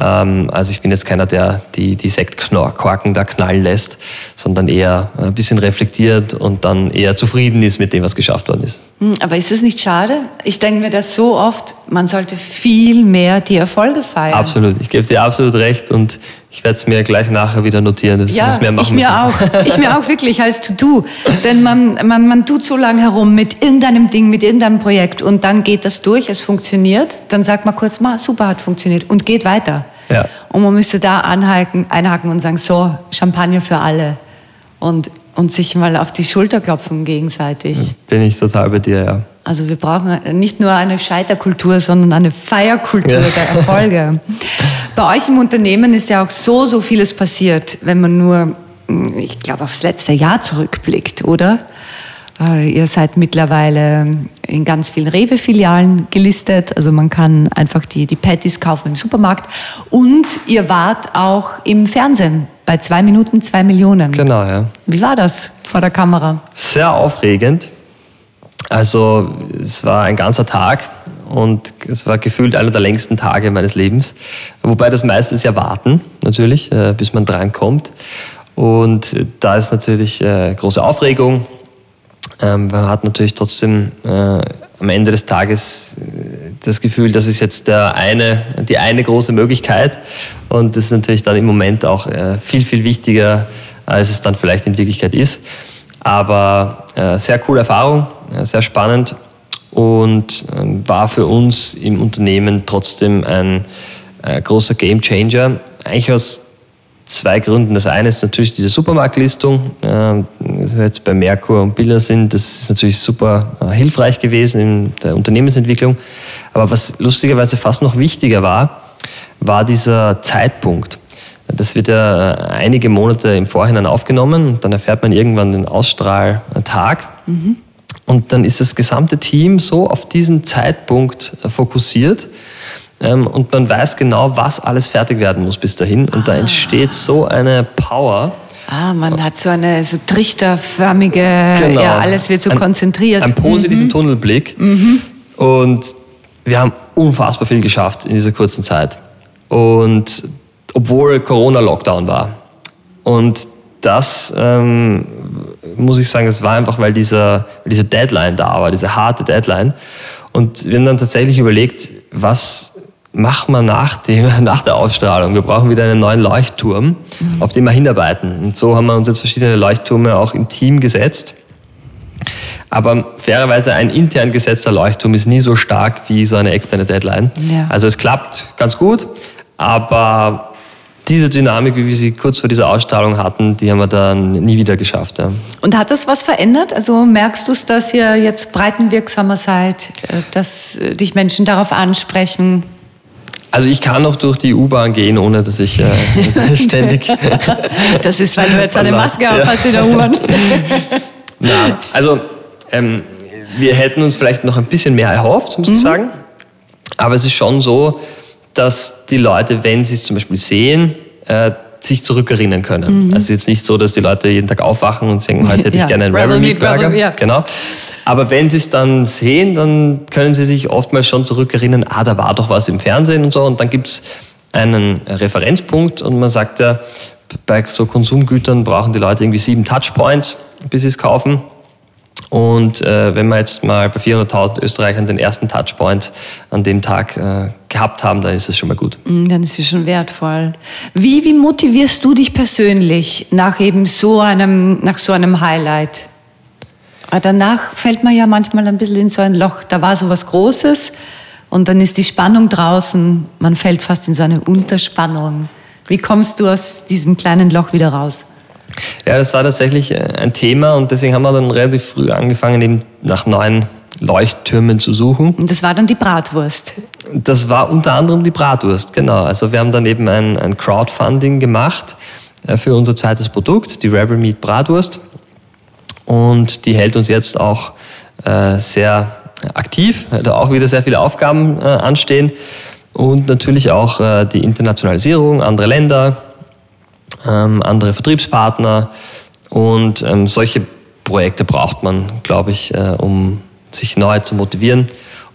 Ähm, also ich bin jetzt keiner, der die, die Sektkorken da knallen lässt, sondern eher ein bisschen reflektiert und dann eher zufrieden ist mit dem, was geschafft worden ist. Hm, aber ist es nicht schade? Ich denke mir das so oft, man sollte viel mehr die Erfolge feiern. Absolut, ich gebe dir absolut recht und ich werde es mir gleich nachher wieder notieren, dass ja, es mehr machen ich mir müssen. auch. Ich mir auch wirklich als To-Do. Denn man, man, man tut so lange herum mit irgendeinem Ding, mit irgendeinem Projekt und dann geht das durch, es funktioniert. Dann sagt man kurz, ma, super, hat funktioniert und geht weiter. Ja. Und man müsste da anhaken, einhaken und sagen, so, Champagner für alle. Und, und sich mal auf die Schulter klopfen gegenseitig. Bin ich total bei dir, ja. Also wir brauchen nicht nur eine Scheiterkultur, sondern eine Feierkultur ja. der Erfolge. *laughs* Bei euch im Unternehmen ist ja auch so, so vieles passiert, wenn man nur, ich glaube, aufs letzte Jahr zurückblickt, oder? Äh, ihr seid mittlerweile in ganz vielen Rewe-Filialen gelistet. Also man kann einfach die, die Patties kaufen im Supermarkt. Und ihr wart auch im Fernsehen bei zwei Minuten zwei Millionen. Genau, ja. Wie war das vor der Kamera? Sehr aufregend. Also es war ein ganzer Tag und es war gefühlt einer der längsten Tage meines Lebens. Wobei das meistens ja warten, natürlich, äh, bis man drankommt. Und da ist natürlich äh, große Aufregung. Ähm, man hat natürlich trotzdem äh, am Ende des Tages das Gefühl, das ist jetzt der eine, die eine große Möglichkeit. Und das ist natürlich dann im Moment auch viel, viel wichtiger, als es dann vielleicht in Wirklichkeit ist. Aber sehr coole Erfahrung, sehr spannend und äh, war für uns im Unternehmen trotzdem ein äh, großer Game Changer. Eigentlich aus zwei Gründen. Das eine ist natürlich diese Supermarktlistung, äh, wir jetzt bei Merkur und Biller sind. Das ist natürlich super äh, hilfreich gewesen in der Unternehmensentwicklung. Aber was lustigerweise fast noch wichtiger war, war dieser Zeitpunkt. Das wird ja äh, einige Monate im Vorhinein aufgenommen. Dann erfährt man irgendwann den Ausstrahltag. Mhm. Und dann ist das gesamte Team so auf diesen Zeitpunkt äh, fokussiert. Ähm, und man weiß genau, was alles fertig werden muss bis dahin. Und ah. da entsteht so eine Power. Ah, man hat so eine so trichterförmige, genau. ja, alles wird so ein, konzentriert. Einen positiven mhm. Tunnelblick. Mhm. Und wir haben unfassbar viel geschafft in dieser kurzen Zeit. Und obwohl Corona-Lockdown war. Und das ähm, muss ich sagen, das war einfach, weil dieser, diese Deadline da war, diese harte Deadline. Und wir haben dann tatsächlich überlegt, was machen wir nach, dem, *laughs* nach der Ausstrahlung? Wir brauchen wieder einen neuen Leuchtturm, mhm. auf den wir hinarbeiten. Und so haben wir uns jetzt verschiedene Leuchttürme auch im Team gesetzt. Aber fairerweise ein intern gesetzter Leuchtturm ist nie so stark wie so eine externe Deadline. Ja. Also es klappt ganz gut, aber diese Dynamik, wie wir sie kurz vor dieser Ausstrahlung hatten, die haben wir dann nie wieder geschafft. Ja. Und hat das was verändert? Also merkst du es, dass ihr jetzt breitenwirksamer seid, äh, dass äh, dich Menschen darauf ansprechen? Also ich kann noch durch die U-Bahn gehen, ohne dass ich äh, *laughs* ständig... das ist, weil du jetzt eine Maske auf hast in der U-Bahn. *laughs* Na, also ähm, wir hätten uns vielleicht noch ein bisschen mehr erhofft, muss mhm. ich sagen. Aber es ist schon so, dass die Leute, wenn sie es zum Beispiel sehen, äh, sich zurückerinnern können. Mhm. Also es ist jetzt nicht so, dass die Leute jeden Tag aufwachen und sagen, heute hätte ich ja. gerne einen Rebel Meat Burger. Ja. Genau. Aber wenn sie es dann sehen, dann können sie sich oftmals schon zurückerinnern, ah, da war doch was im Fernsehen und so. Und dann gibt es einen Referenzpunkt und man sagt ja, bei so Konsumgütern brauchen die Leute irgendwie sieben Touchpoints, bis sie es kaufen. Und äh, wenn wir jetzt mal bei 400.000 Österreichern den ersten Touchpoint an dem Tag äh, gehabt haben, dann ist es schon mal gut. Mm, dann ist es schon wertvoll. Wie, wie motivierst du dich persönlich nach eben so einem, nach so einem Highlight? Aber danach fällt man ja manchmal ein bisschen in so ein Loch. Da war so was Großes und dann ist die Spannung draußen. Man fällt fast in so eine Unterspannung. Wie kommst du aus diesem kleinen Loch wieder raus? Ja, das war tatsächlich äh, ein Thema und deswegen haben wir dann relativ früh angefangen, eben nach neuen Leuchttürmen zu suchen. Und das war dann die Bratwurst? Das war unter anderem die Bratwurst, genau. Also wir haben dann eben ein, ein Crowdfunding gemacht äh, für unser zweites Produkt, die Rebel Meat Bratwurst. Und die hält uns jetzt auch äh, sehr aktiv, da auch wieder sehr viele Aufgaben äh, anstehen. Und natürlich auch äh, die Internationalisierung, andere Länder, ähm, andere Vertriebspartner und ähm, solche Projekte braucht man, glaube ich, äh, um sich neu zu motivieren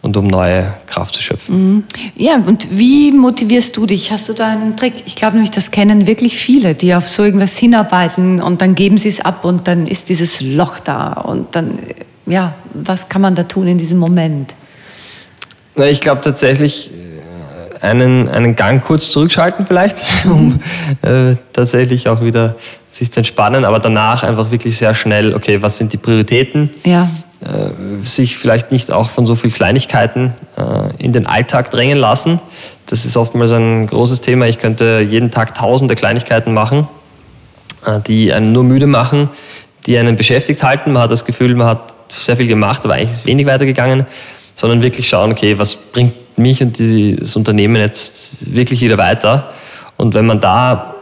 und um neue Kraft zu schöpfen. Mhm. Ja, und wie motivierst du dich? Hast du da einen Trick? Ich glaube nämlich, das kennen wirklich viele, die auf so irgendwas hinarbeiten und dann geben sie es ab und dann ist dieses Loch da und dann, ja, was kann man da tun in diesem Moment? Ich glaube tatsächlich, einen, einen Gang kurz zurückschalten vielleicht, *laughs* um äh, tatsächlich auch wieder sich zu entspannen, aber danach einfach wirklich sehr schnell, okay, was sind die Prioritäten? Ja. Äh, sich vielleicht nicht auch von so vielen Kleinigkeiten äh, in den Alltag drängen lassen. Das ist oftmals ein großes Thema. Ich könnte jeden Tag tausende Kleinigkeiten machen, äh, die einen nur müde machen, die einen beschäftigt halten. Man hat das Gefühl, man hat sehr viel gemacht, aber eigentlich ist wenig weitergegangen, sondern wirklich schauen, okay, was bringt mich und die, das Unternehmen jetzt wirklich wieder weiter. Und wenn man da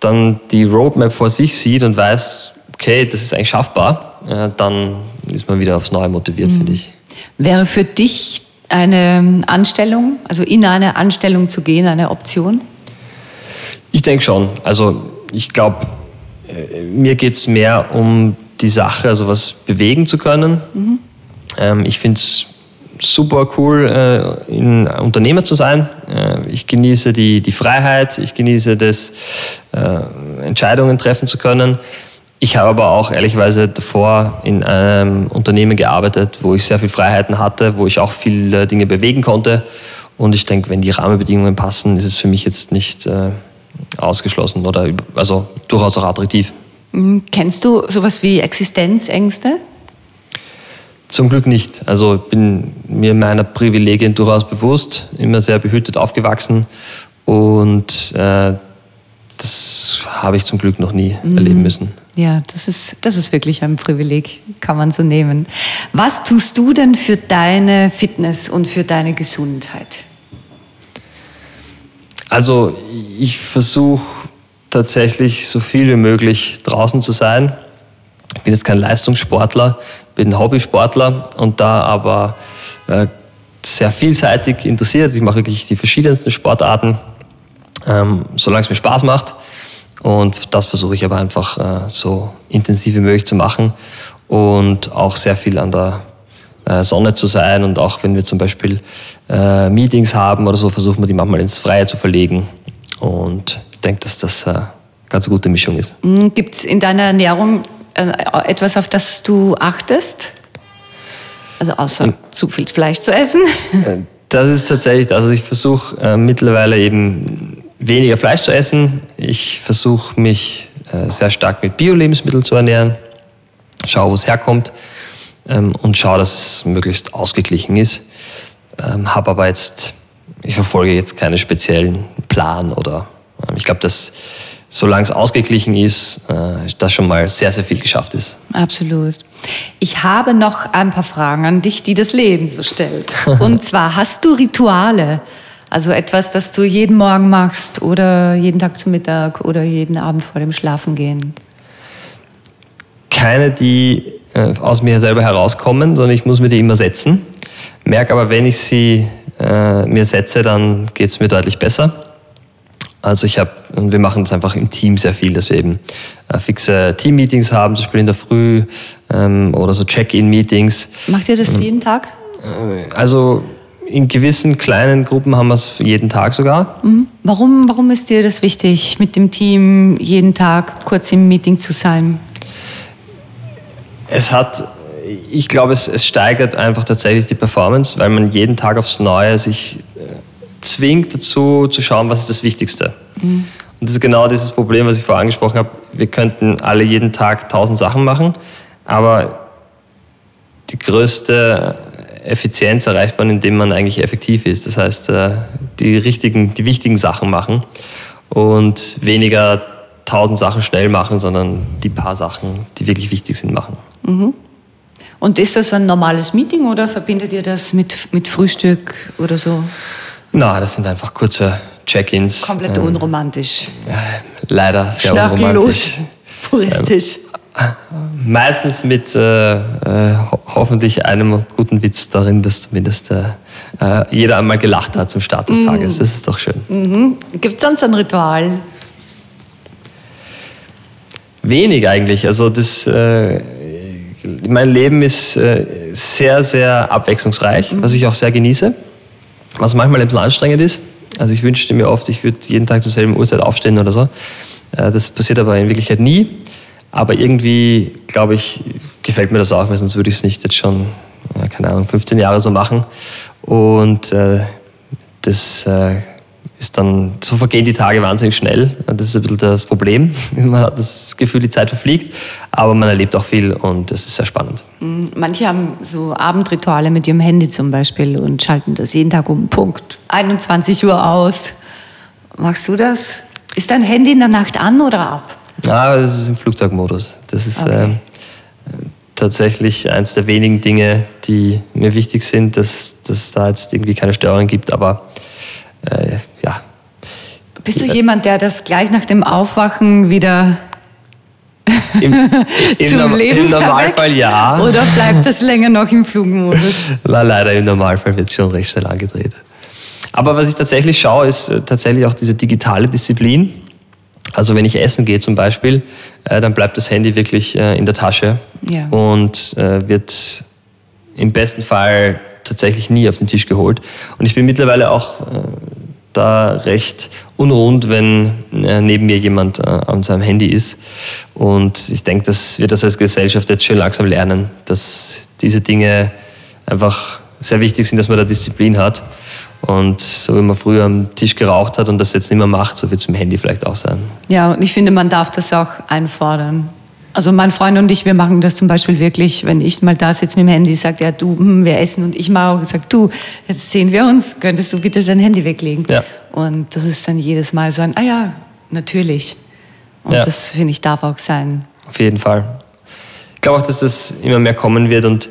dann die Roadmap vor sich sieht und weiß, okay, das ist eigentlich schaffbar, äh, dann ist man wieder aufs Neue motiviert, mhm. finde ich. Wäre für dich eine Anstellung, also in eine Anstellung zu gehen, eine Option? Ich denke schon. Also ich glaube, äh, mir geht es mehr um die Sache, also was bewegen zu können. Mhm. Ähm, ich finde es super cool, äh, ein Unternehmer zu sein. Äh, ich genieße die, die Freiheit, ich genieße das, äh, Entscheidungen treffen zu können. Ich habe aber auch ehrlicherweise davor in einem Unternehmen gearbeitet, wo ich sehr viel Freiheiten hatte, wo ich auch viele Dinge bewegen konnte. Und ich denke, wenn die Rahmenbedingungen passen, ist es für mich jetzt nicht äh, ausgeschlossen oder also durchaus auch attraktiv. Mhm. Kennst du sowas wie Existenzängste? Zum Glück nicht. Also ich bin mir meiner Privilegien durchaus bewusst, immer sehr behütet aufgewachsen und äh, das habe ich zum Glück noch nie mhm. erleben müssen. Ja, das ist, das ist wirklich ein Privileg, kann man so nehmen. Was tust du denn für deine Fitness und für deine Gesundheit? Also ich versuche tatsächlich so viel wie möglich draußen zu sein. Ich bin jetzt kein Leistungssportler, bin Hobbysportler und da aber äh, sehr vielseitig interessiert. Ich mache wirklich die verschiedensten Sportarten, ähm, solange es mir Spaß macht. Und das versuche ich aber einfach äh, so intensiv wie möglich zu machen und auch sehr viel an der äh, Sonne zu sein. Und auch wenn wir zum Beispiel äh, Meetings haben oder so, versuchen wir die manchmal ins Freie zu verlegen. Und ich denke, dass das eine ganz gute Mischung ist. Mhm. Gibt es in deiner Ernährung etwas, auf das du achtest? Also außer hm. zu viel Fleisch zu essen? Das ist tatsächlich, also ich versuche äh, mittlerweile eben weniger Fleisch zu essen. Ich versuche mich äh, sehr stark mit Bio-Lebensmitteln zu ernähren, schaue, wo es herkommt ähm, und schaue, dass es möglichst ausgeglichen ist. Ähm, Habe aber jetzt, ich verfolge jetzt keinen speziellen Plan oder äh, ich glaube, dass solange es ausgeglichen ist, äh, das schon mal sehr, sehr viel geschafft ist. Absolut. Ich habe noch ein paar Fragen an dich, die das Leben so stellt. *laughs* Und zwar, hast du Rituale? Also etwas, das du jeden Morgen machst oder jeden Tag zum Mittag oder jeden Abend vor dem Schlafengehen? Keine, die äh, aus mir selber herauskommen, sondern ich muss mir die immer setzen. Merke aber, wenn ich sie äh, mir setze, dann geht es mir deutlich besser. Also ich habe, und wir machen das einfach im Team sehr viel, dass wir eben äh, fixe Team-Meetings haben, zum Beispiel in der Früh ähm, oder so Check-in-Meetings. Macht ihr das ähm, jeden Tag? Äh, also in gewissen kleinen Gruppen haben wir es jeden Tag sogar. Mhm. Warum, warum ist dir das wichtig, mit dem Team jeden Tag kurz im Meeting zu sein? Es hat, ich glaube, es, es steigert einfach tatsächlich die Performance, weil man jeden Tag aufs Neue sich zwingt dazu zu schauen, was ist das Wichtigste. Mhm. Und das ist genau dieses Problem, was ich vorher angesprochen habe. Wir könnten alle jeden Tag tausend Sachen machen, aber die größte Effizienz erreicht man, indem man eigentlich effektiv ist. Das heißt, äh, die richtigen, die wichtigen Sachen machen und weniger tausend Sachen schnell machen, sondern die paar Sachen, die wirklich wichtig sind, machen. Mhm. Und ist das ein normales Meeting oder verbindet ihr das mit, mit Frühstück oder so? Na, das sind einfach kurze Check-ins. Komplett ähm, unromantisch. Äh, leider sehr unromantisch. puristisch. Ähm, Meistens mit äh, äh, hoffentlich einem guten Witz darin, dass zumindest äh, äh jeder einmal gelacht hat zum Start des mhm. Tages. Das ist doch schön. Mhm. Gibt es sonst ein Ritual? Wenig eigentlich. Also das, äh, mein Leben ist sehr, sehr abwechslungsreich, mhm. was ich auch sehr genieße, was manchmal ein bisschen anstrengend ist. Also ich wünschte mir oft, ich würde jeden Tag zur selben Uhrzeit aufstehen oder so. Das passiert aber in Wirklichkeit nie. Aber irgendwie, glaube ich, gefällt mir das auch, weil sonst würde ich es nicht jetzt schon, keine Ahnung, 15 Jahre so machen. Und äh, das äh, ist dann, so vergehen die Tage wahnsinnig schnell. Das ist ein bisschen das Problem. *laughs* Man hat das Gefühl, die Zeit verfliegt, aber man erlebt auch viel und das ist sehr spannend. Mm, manche haben so Abendrituale mit ihrem Handy zum Beispiel und schalten das jeden Tag um Punkt 21 Uhr aus. Magst du das? Ist dein Handy in der Nacht an oder ab? Ah, das ist im Flugzeugmodus. Das ist okay. äh, tatsächlich eines der wenigen Dinge, die mir wichtig sind, dass, dass da jetzt irgendwie keine Störungen gibt. Aber äh, ja. Bist du jemand, der das gleich nach dem Aufwachen wieder Im, *laughs* im zum Norm Leben Im Normalfall erweckt? ja. Oder bleibt das länger noch im Flugmodus? *laughs* Na, leider, im Normalfall wird es schon recht schnell angedreht. Aber was ich tatsächlich schaue, ist äh, tatsächlich auch diese digitale Disziplin. Also wenn ich essen gehe zum Beispiel, äh, dann bleibt das Handy wirklich äh, in der Tasche ja. und äh, wird im besten Fall tatsächlich nie auf den Tisch geholt. Und ich bin mittlerweile auch äh, da recht unrund, wenn äh, neben mir jemand äh, an seinem Handy ist. Und ich denke, dass wir das als Gesellschaft jetzt schön langsam lernen, dass diese Dinge einfach sehr wichtig sind, dass man da Disziplin hat. Und so wie man früher am Tisch geraucht hat und das jetzt nicht mehr macht, so wird es dem Handy vielleicht auch sein. Ja, und ich finde, man darf das auch einfordern. Also mein Freund und ich, wir machen das zum Beispiel wirklich, wenn ich mal da sitze mit dem Handy, sagt er, du, hm, wir essen und ich mache auch, sagt du, jetzt sehen wir uns, könntest du bitte dein Handy weglegen? Ja. Und das ist dann jedes Mal so ein, ah ja, natürlich. Und Ja. das finde ich darf auch sein. Auf jeden Fall. Ich glaube auch, dass das immer mehr kommen wird und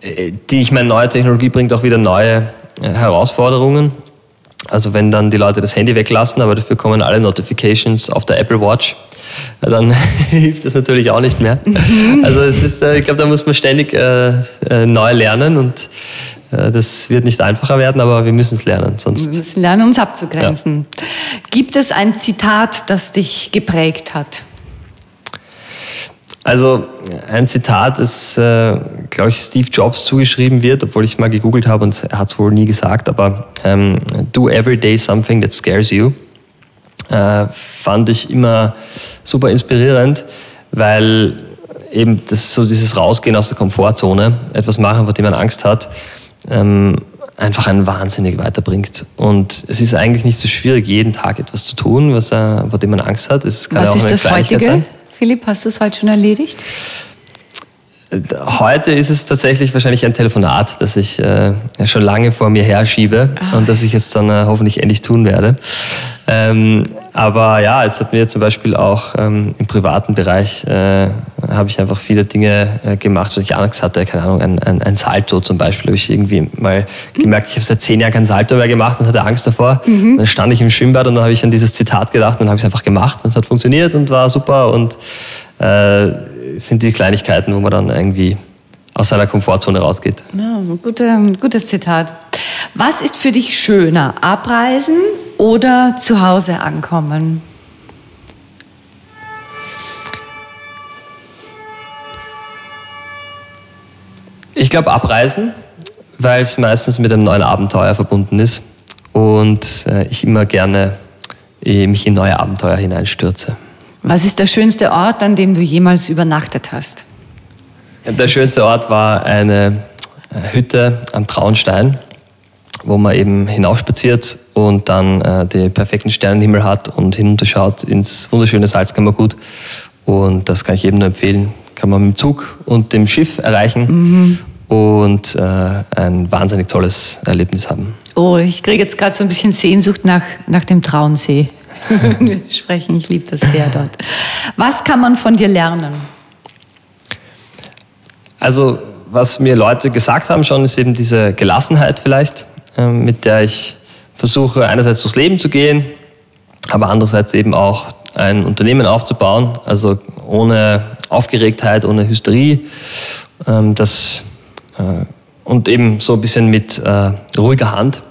äh, die, ich meine, neue Technologie bringt auch wieder neue äh, Herausforderungen. Also wenn dann die Leute das Handy weglassen, aber dafür kommen alle Notifications auf der Apple Watch, ja, dann *laughs* hilft das natürlich auch nicht mehr. Also es ist, äh, ich glaube, da muss man ständig äh, äh, neu lernen und äh, das wird nicht einfacher werden, aber wir müssen es lernen. Wir Sonst müssen lernen, uns abzugrenzen. Gibt es ein Zitat, das dich geprägt hat? Also ein Zitat, das, äh, glaube ich, Steve Jobs zugeschrieben wird, obwohl ich mal gegoogelt habe und er hat es wohl nie gesagt, aber ähm, do every day something that scares you, äh, fand ich immer super inspirierend, weil eben das so dieses Rausgehen aus der Komfortzone, etwas machen, vor dem man Angst hat, ähm, einfach einen wahnsinnig weiterbringt. Und es ist eigentlich nicht so schwierig, jeden Tag etwas zu tun, was, äh, vor dem man Angst hat. Es kann ja Was auch ist eine das heutige? sein. Philipp, hast du es heute schon erledigt? Heute ist es tatsächlich wahrscheinlich ein Telefonat, das ich äh, schon lange vor mir herschiebe und das ich jetzt dann äh, hoffentlich endlich tun werde. Ähm, aber ja, es hat mir zum Beispiel auch ähm, im privaten Bereich äh, habe ich einfach viele Dinge äh, gemacht, wo ich Angst hatte, keine Ahnung, ein, ein, ein Salto zum Beispiel, habe ich irgendwie mal gemerkt, ich habe seit zehn Jahren kein Salto mehr gemacht und hatte Angst davor. Dann stand ich im Schwimmbad und dann habe ich an dieses Zitat gedacht und dann habe ich es einfach gemacht und es hat funktioniert und war super und äh, sind die Kleinigkeiten, wo man dann irgendwie aus seiner Komfortzone rausgeht. Ja, so ein guter- gutes Zitat. Was ist für dich schöner, abreisen oder zu Hause ankommen? Ich glaube abreisen, weil es meistens mit einem neuen Abenteuer verbunden ist und äh, ich immer gerne mich in neue Abenteuer hineinstürze. Was ist der schönste Ort, an dem du jemals übernachtet hast? Der schönste Ort war eine äh, Hütte am Traunstein, wo man eben hinaufspaziert und dann äh, den perfekten Sternenhimmel hat und hinunterschaut ins wunderschöne Salzkammergut. Und das kann ich jedem nur empfehlen. Kann man mit dem Zug und dem Schiff erreichen und äh, ein wahnsinnig tolles Erlebnis haben. Oh, ich kriege jetzt gerade so ein bisschen Sehnsucht nach, nach dem Traunsee. *laughs* Sprechen, ich liebe das sehr dort. Was kann man von dir lernen? Also, was mir Leute gesagt haben schon, ist eben diese Gelassenheit vielleicht, ähm, mit der ich versuche, einerseits durchs Leben zu gehen, aber andererseits eben auch ein Unternehmen aufzubauen, also ohne Aufgeregtheit, ohne Hysterie. Ähm, das, äh, und eben so ein bisschen mit äh, ruhiger Hand.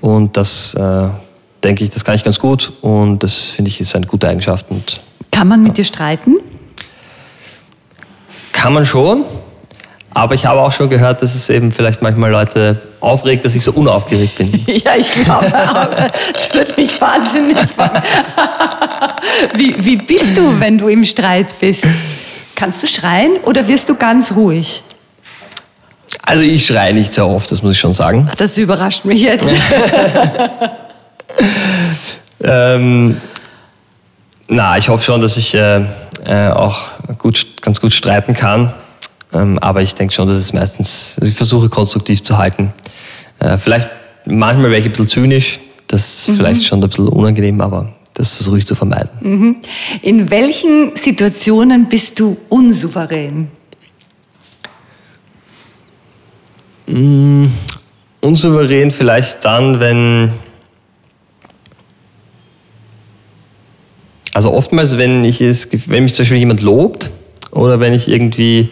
Und das äh, denke ich, das kann ich ganz gut und das finde ich ist eine gute Eigenschaft und Kann man mit dir streiten? Kann man schon, aber ich habe auch schon gehört, dass es eben vielleicht manchmal Leute aufregt, dass ich so unaufgeregt bin. *laughs* Ja, ich glaube auch. Das wird mich wahnsinnig machen. Wie, wie bist du, wenn du im Streit bist? Kannst du schreien oder wirst du ganz ruhig? Also ich schreie nicht sehr oft, das muss ich schon sagen. Das überrascht mich jetzt. *laughs* *laughs* *laughs* Ähm, na, ich hoffe schon, dass ich äh, äh, auch gut, ganz gut streiten kann. Ähm, aber ich denke schon, dass es meistens, also ich versuche konstruktiv zu halten. Äh, vielleicht manchmal wäre ich ein bisschen zynisch, das ist vielleicht schon ein bisschen unangenehm, aber das versuche ich zu vermeiden. In welchen Situationen bist du unsouverän? unsouverän vielleicht dann, wenn. Also oftmals, wenn, ich es, wenn mich zum Beispiel jemand lobt oder wenn ich irgendwie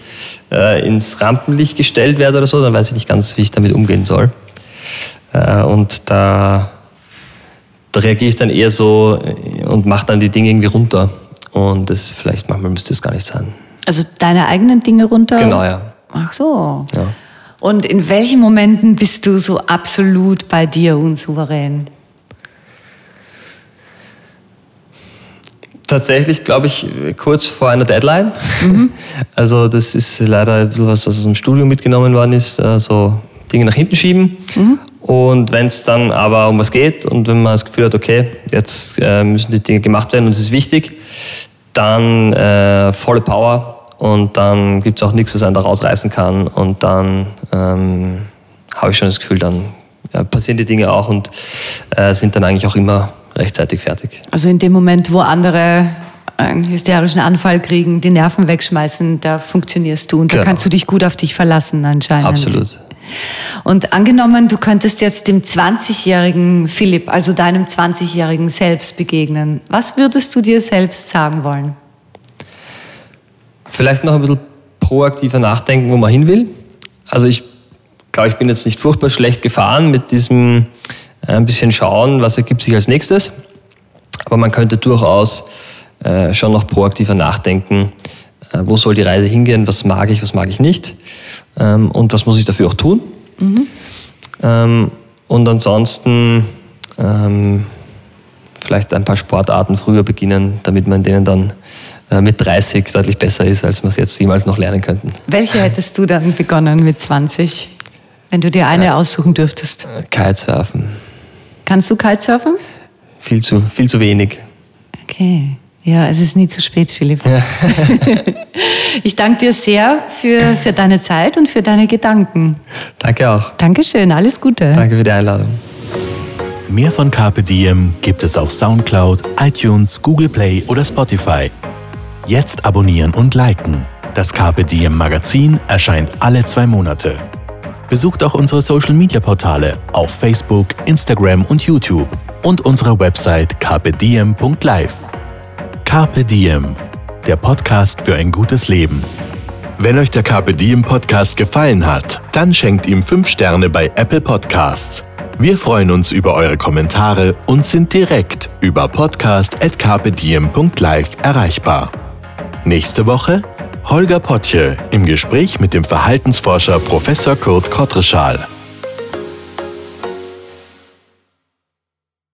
äh, ins Rampenlicht gestellt werde oder so, dann weiß ich nicht ganz, wie ich damit umgehen soll. Äh, und da, da reagiere ich dann eher so äh, und mache dann die Dinge irgendwie runter. Und das vielleicht manchmal müsste es gar nicht sein. Also deine eigenen Dinge runter? Genau, ja. Ach so. ja. Und in welchen Momenten bist du so absolut bei dir und souverän? Tatsächlich, glaube ich, kurz vor einer Deadline. Mhm. *laughs* Also das ist leider ein bisschen was aus dem Studium mitgenommen worden ist, also Dinge nach hinten schieben. Mhm. Und wenn es dann aber um was geht und wenn man das Gefühl hat, okay, jetzt äh, müssen die Dinge gemacht werden und es ist wichtig, dann äh, volle Power und dann gibt es auch nichts, was einen da rausreißen kann und dann ähm, habe ich schon das Gefühl, dann ja, passieren die Dinge auch und äh, sind dann eigentlich auch immer rechtzeitig fertig. Also in dem Moment, wo andere einen hysterischen Anfall kriegen, die Nerven wegschmeißen, da funktionierst du und genau. da kannst du dich gut auf dich verlassen anscheinend. Absolut. Und angenommen, du könntest jetzt dem 20-jährigen Philipp, also deinem 20-jährigen Selbst begegnen, was würdest du dir selbst sagen wollen? Vielleicht noch ein bisschen proaktiver nachdenken, wo man hin will. Also ich glaube, ich bin jetzt nicht furchtbar schlecht gefahren mit diesem ein bisschen schauen, was ergibt sich als nächstes. Aber man könnte durchaus äh, schon noch proaktiver nachdenken, äh, wo soll die Reise hingehen, was mag ich, was mag ich nicht ähm, und was muss ich dafür auch tun. Mhm. Ähm, und ansonsten ähm, vielleicht ein paar Sportarten früher beginnen, damit man denen dann äh, mit 30 deutlich besser ist, als wir es jetzt jemals noch lernen könnten. Welche hättest du dann begonnen mit 20, wenn du dir eine aussuchen dürftest? Kitesurfen. Kannst du Kitesurfen? Viel zu, viel zu wenig. Okay. Ja, es ist nie zu spät, Philipp. Ja. *laughs* ich danke dir sehr für, für deine Zeit und für deine Gedanken. Danke auch. Dankeschön, alles Gute. Danke für die Einladung. Mehr von Carpe Diem gibt es auf Soundcloud, iTunes, Google Play oder Spotify. Jetzt abonnieren und liken. Das Carpe Diem Magazin erscheint alle zwei Monate. Besucht auch unsere Social Media Portale auf Facebook, Instagram und YouTube und unsere Website carpediem.live. Carpe Diem, der Podcast für ein gutes Leben. Wenn euch der Carpe Diem Podcast gefallen hat, dann schenkt ihm 5 Sterne bei Apple Podcasts. Wir freuen uns über eure Kommentare und sind direkt über podcast.carpediem.live erreichbar. Nächste Woche Holger Potje im Gespräch mit dem Verhaltensforscher Professor Kurt Kottreschal.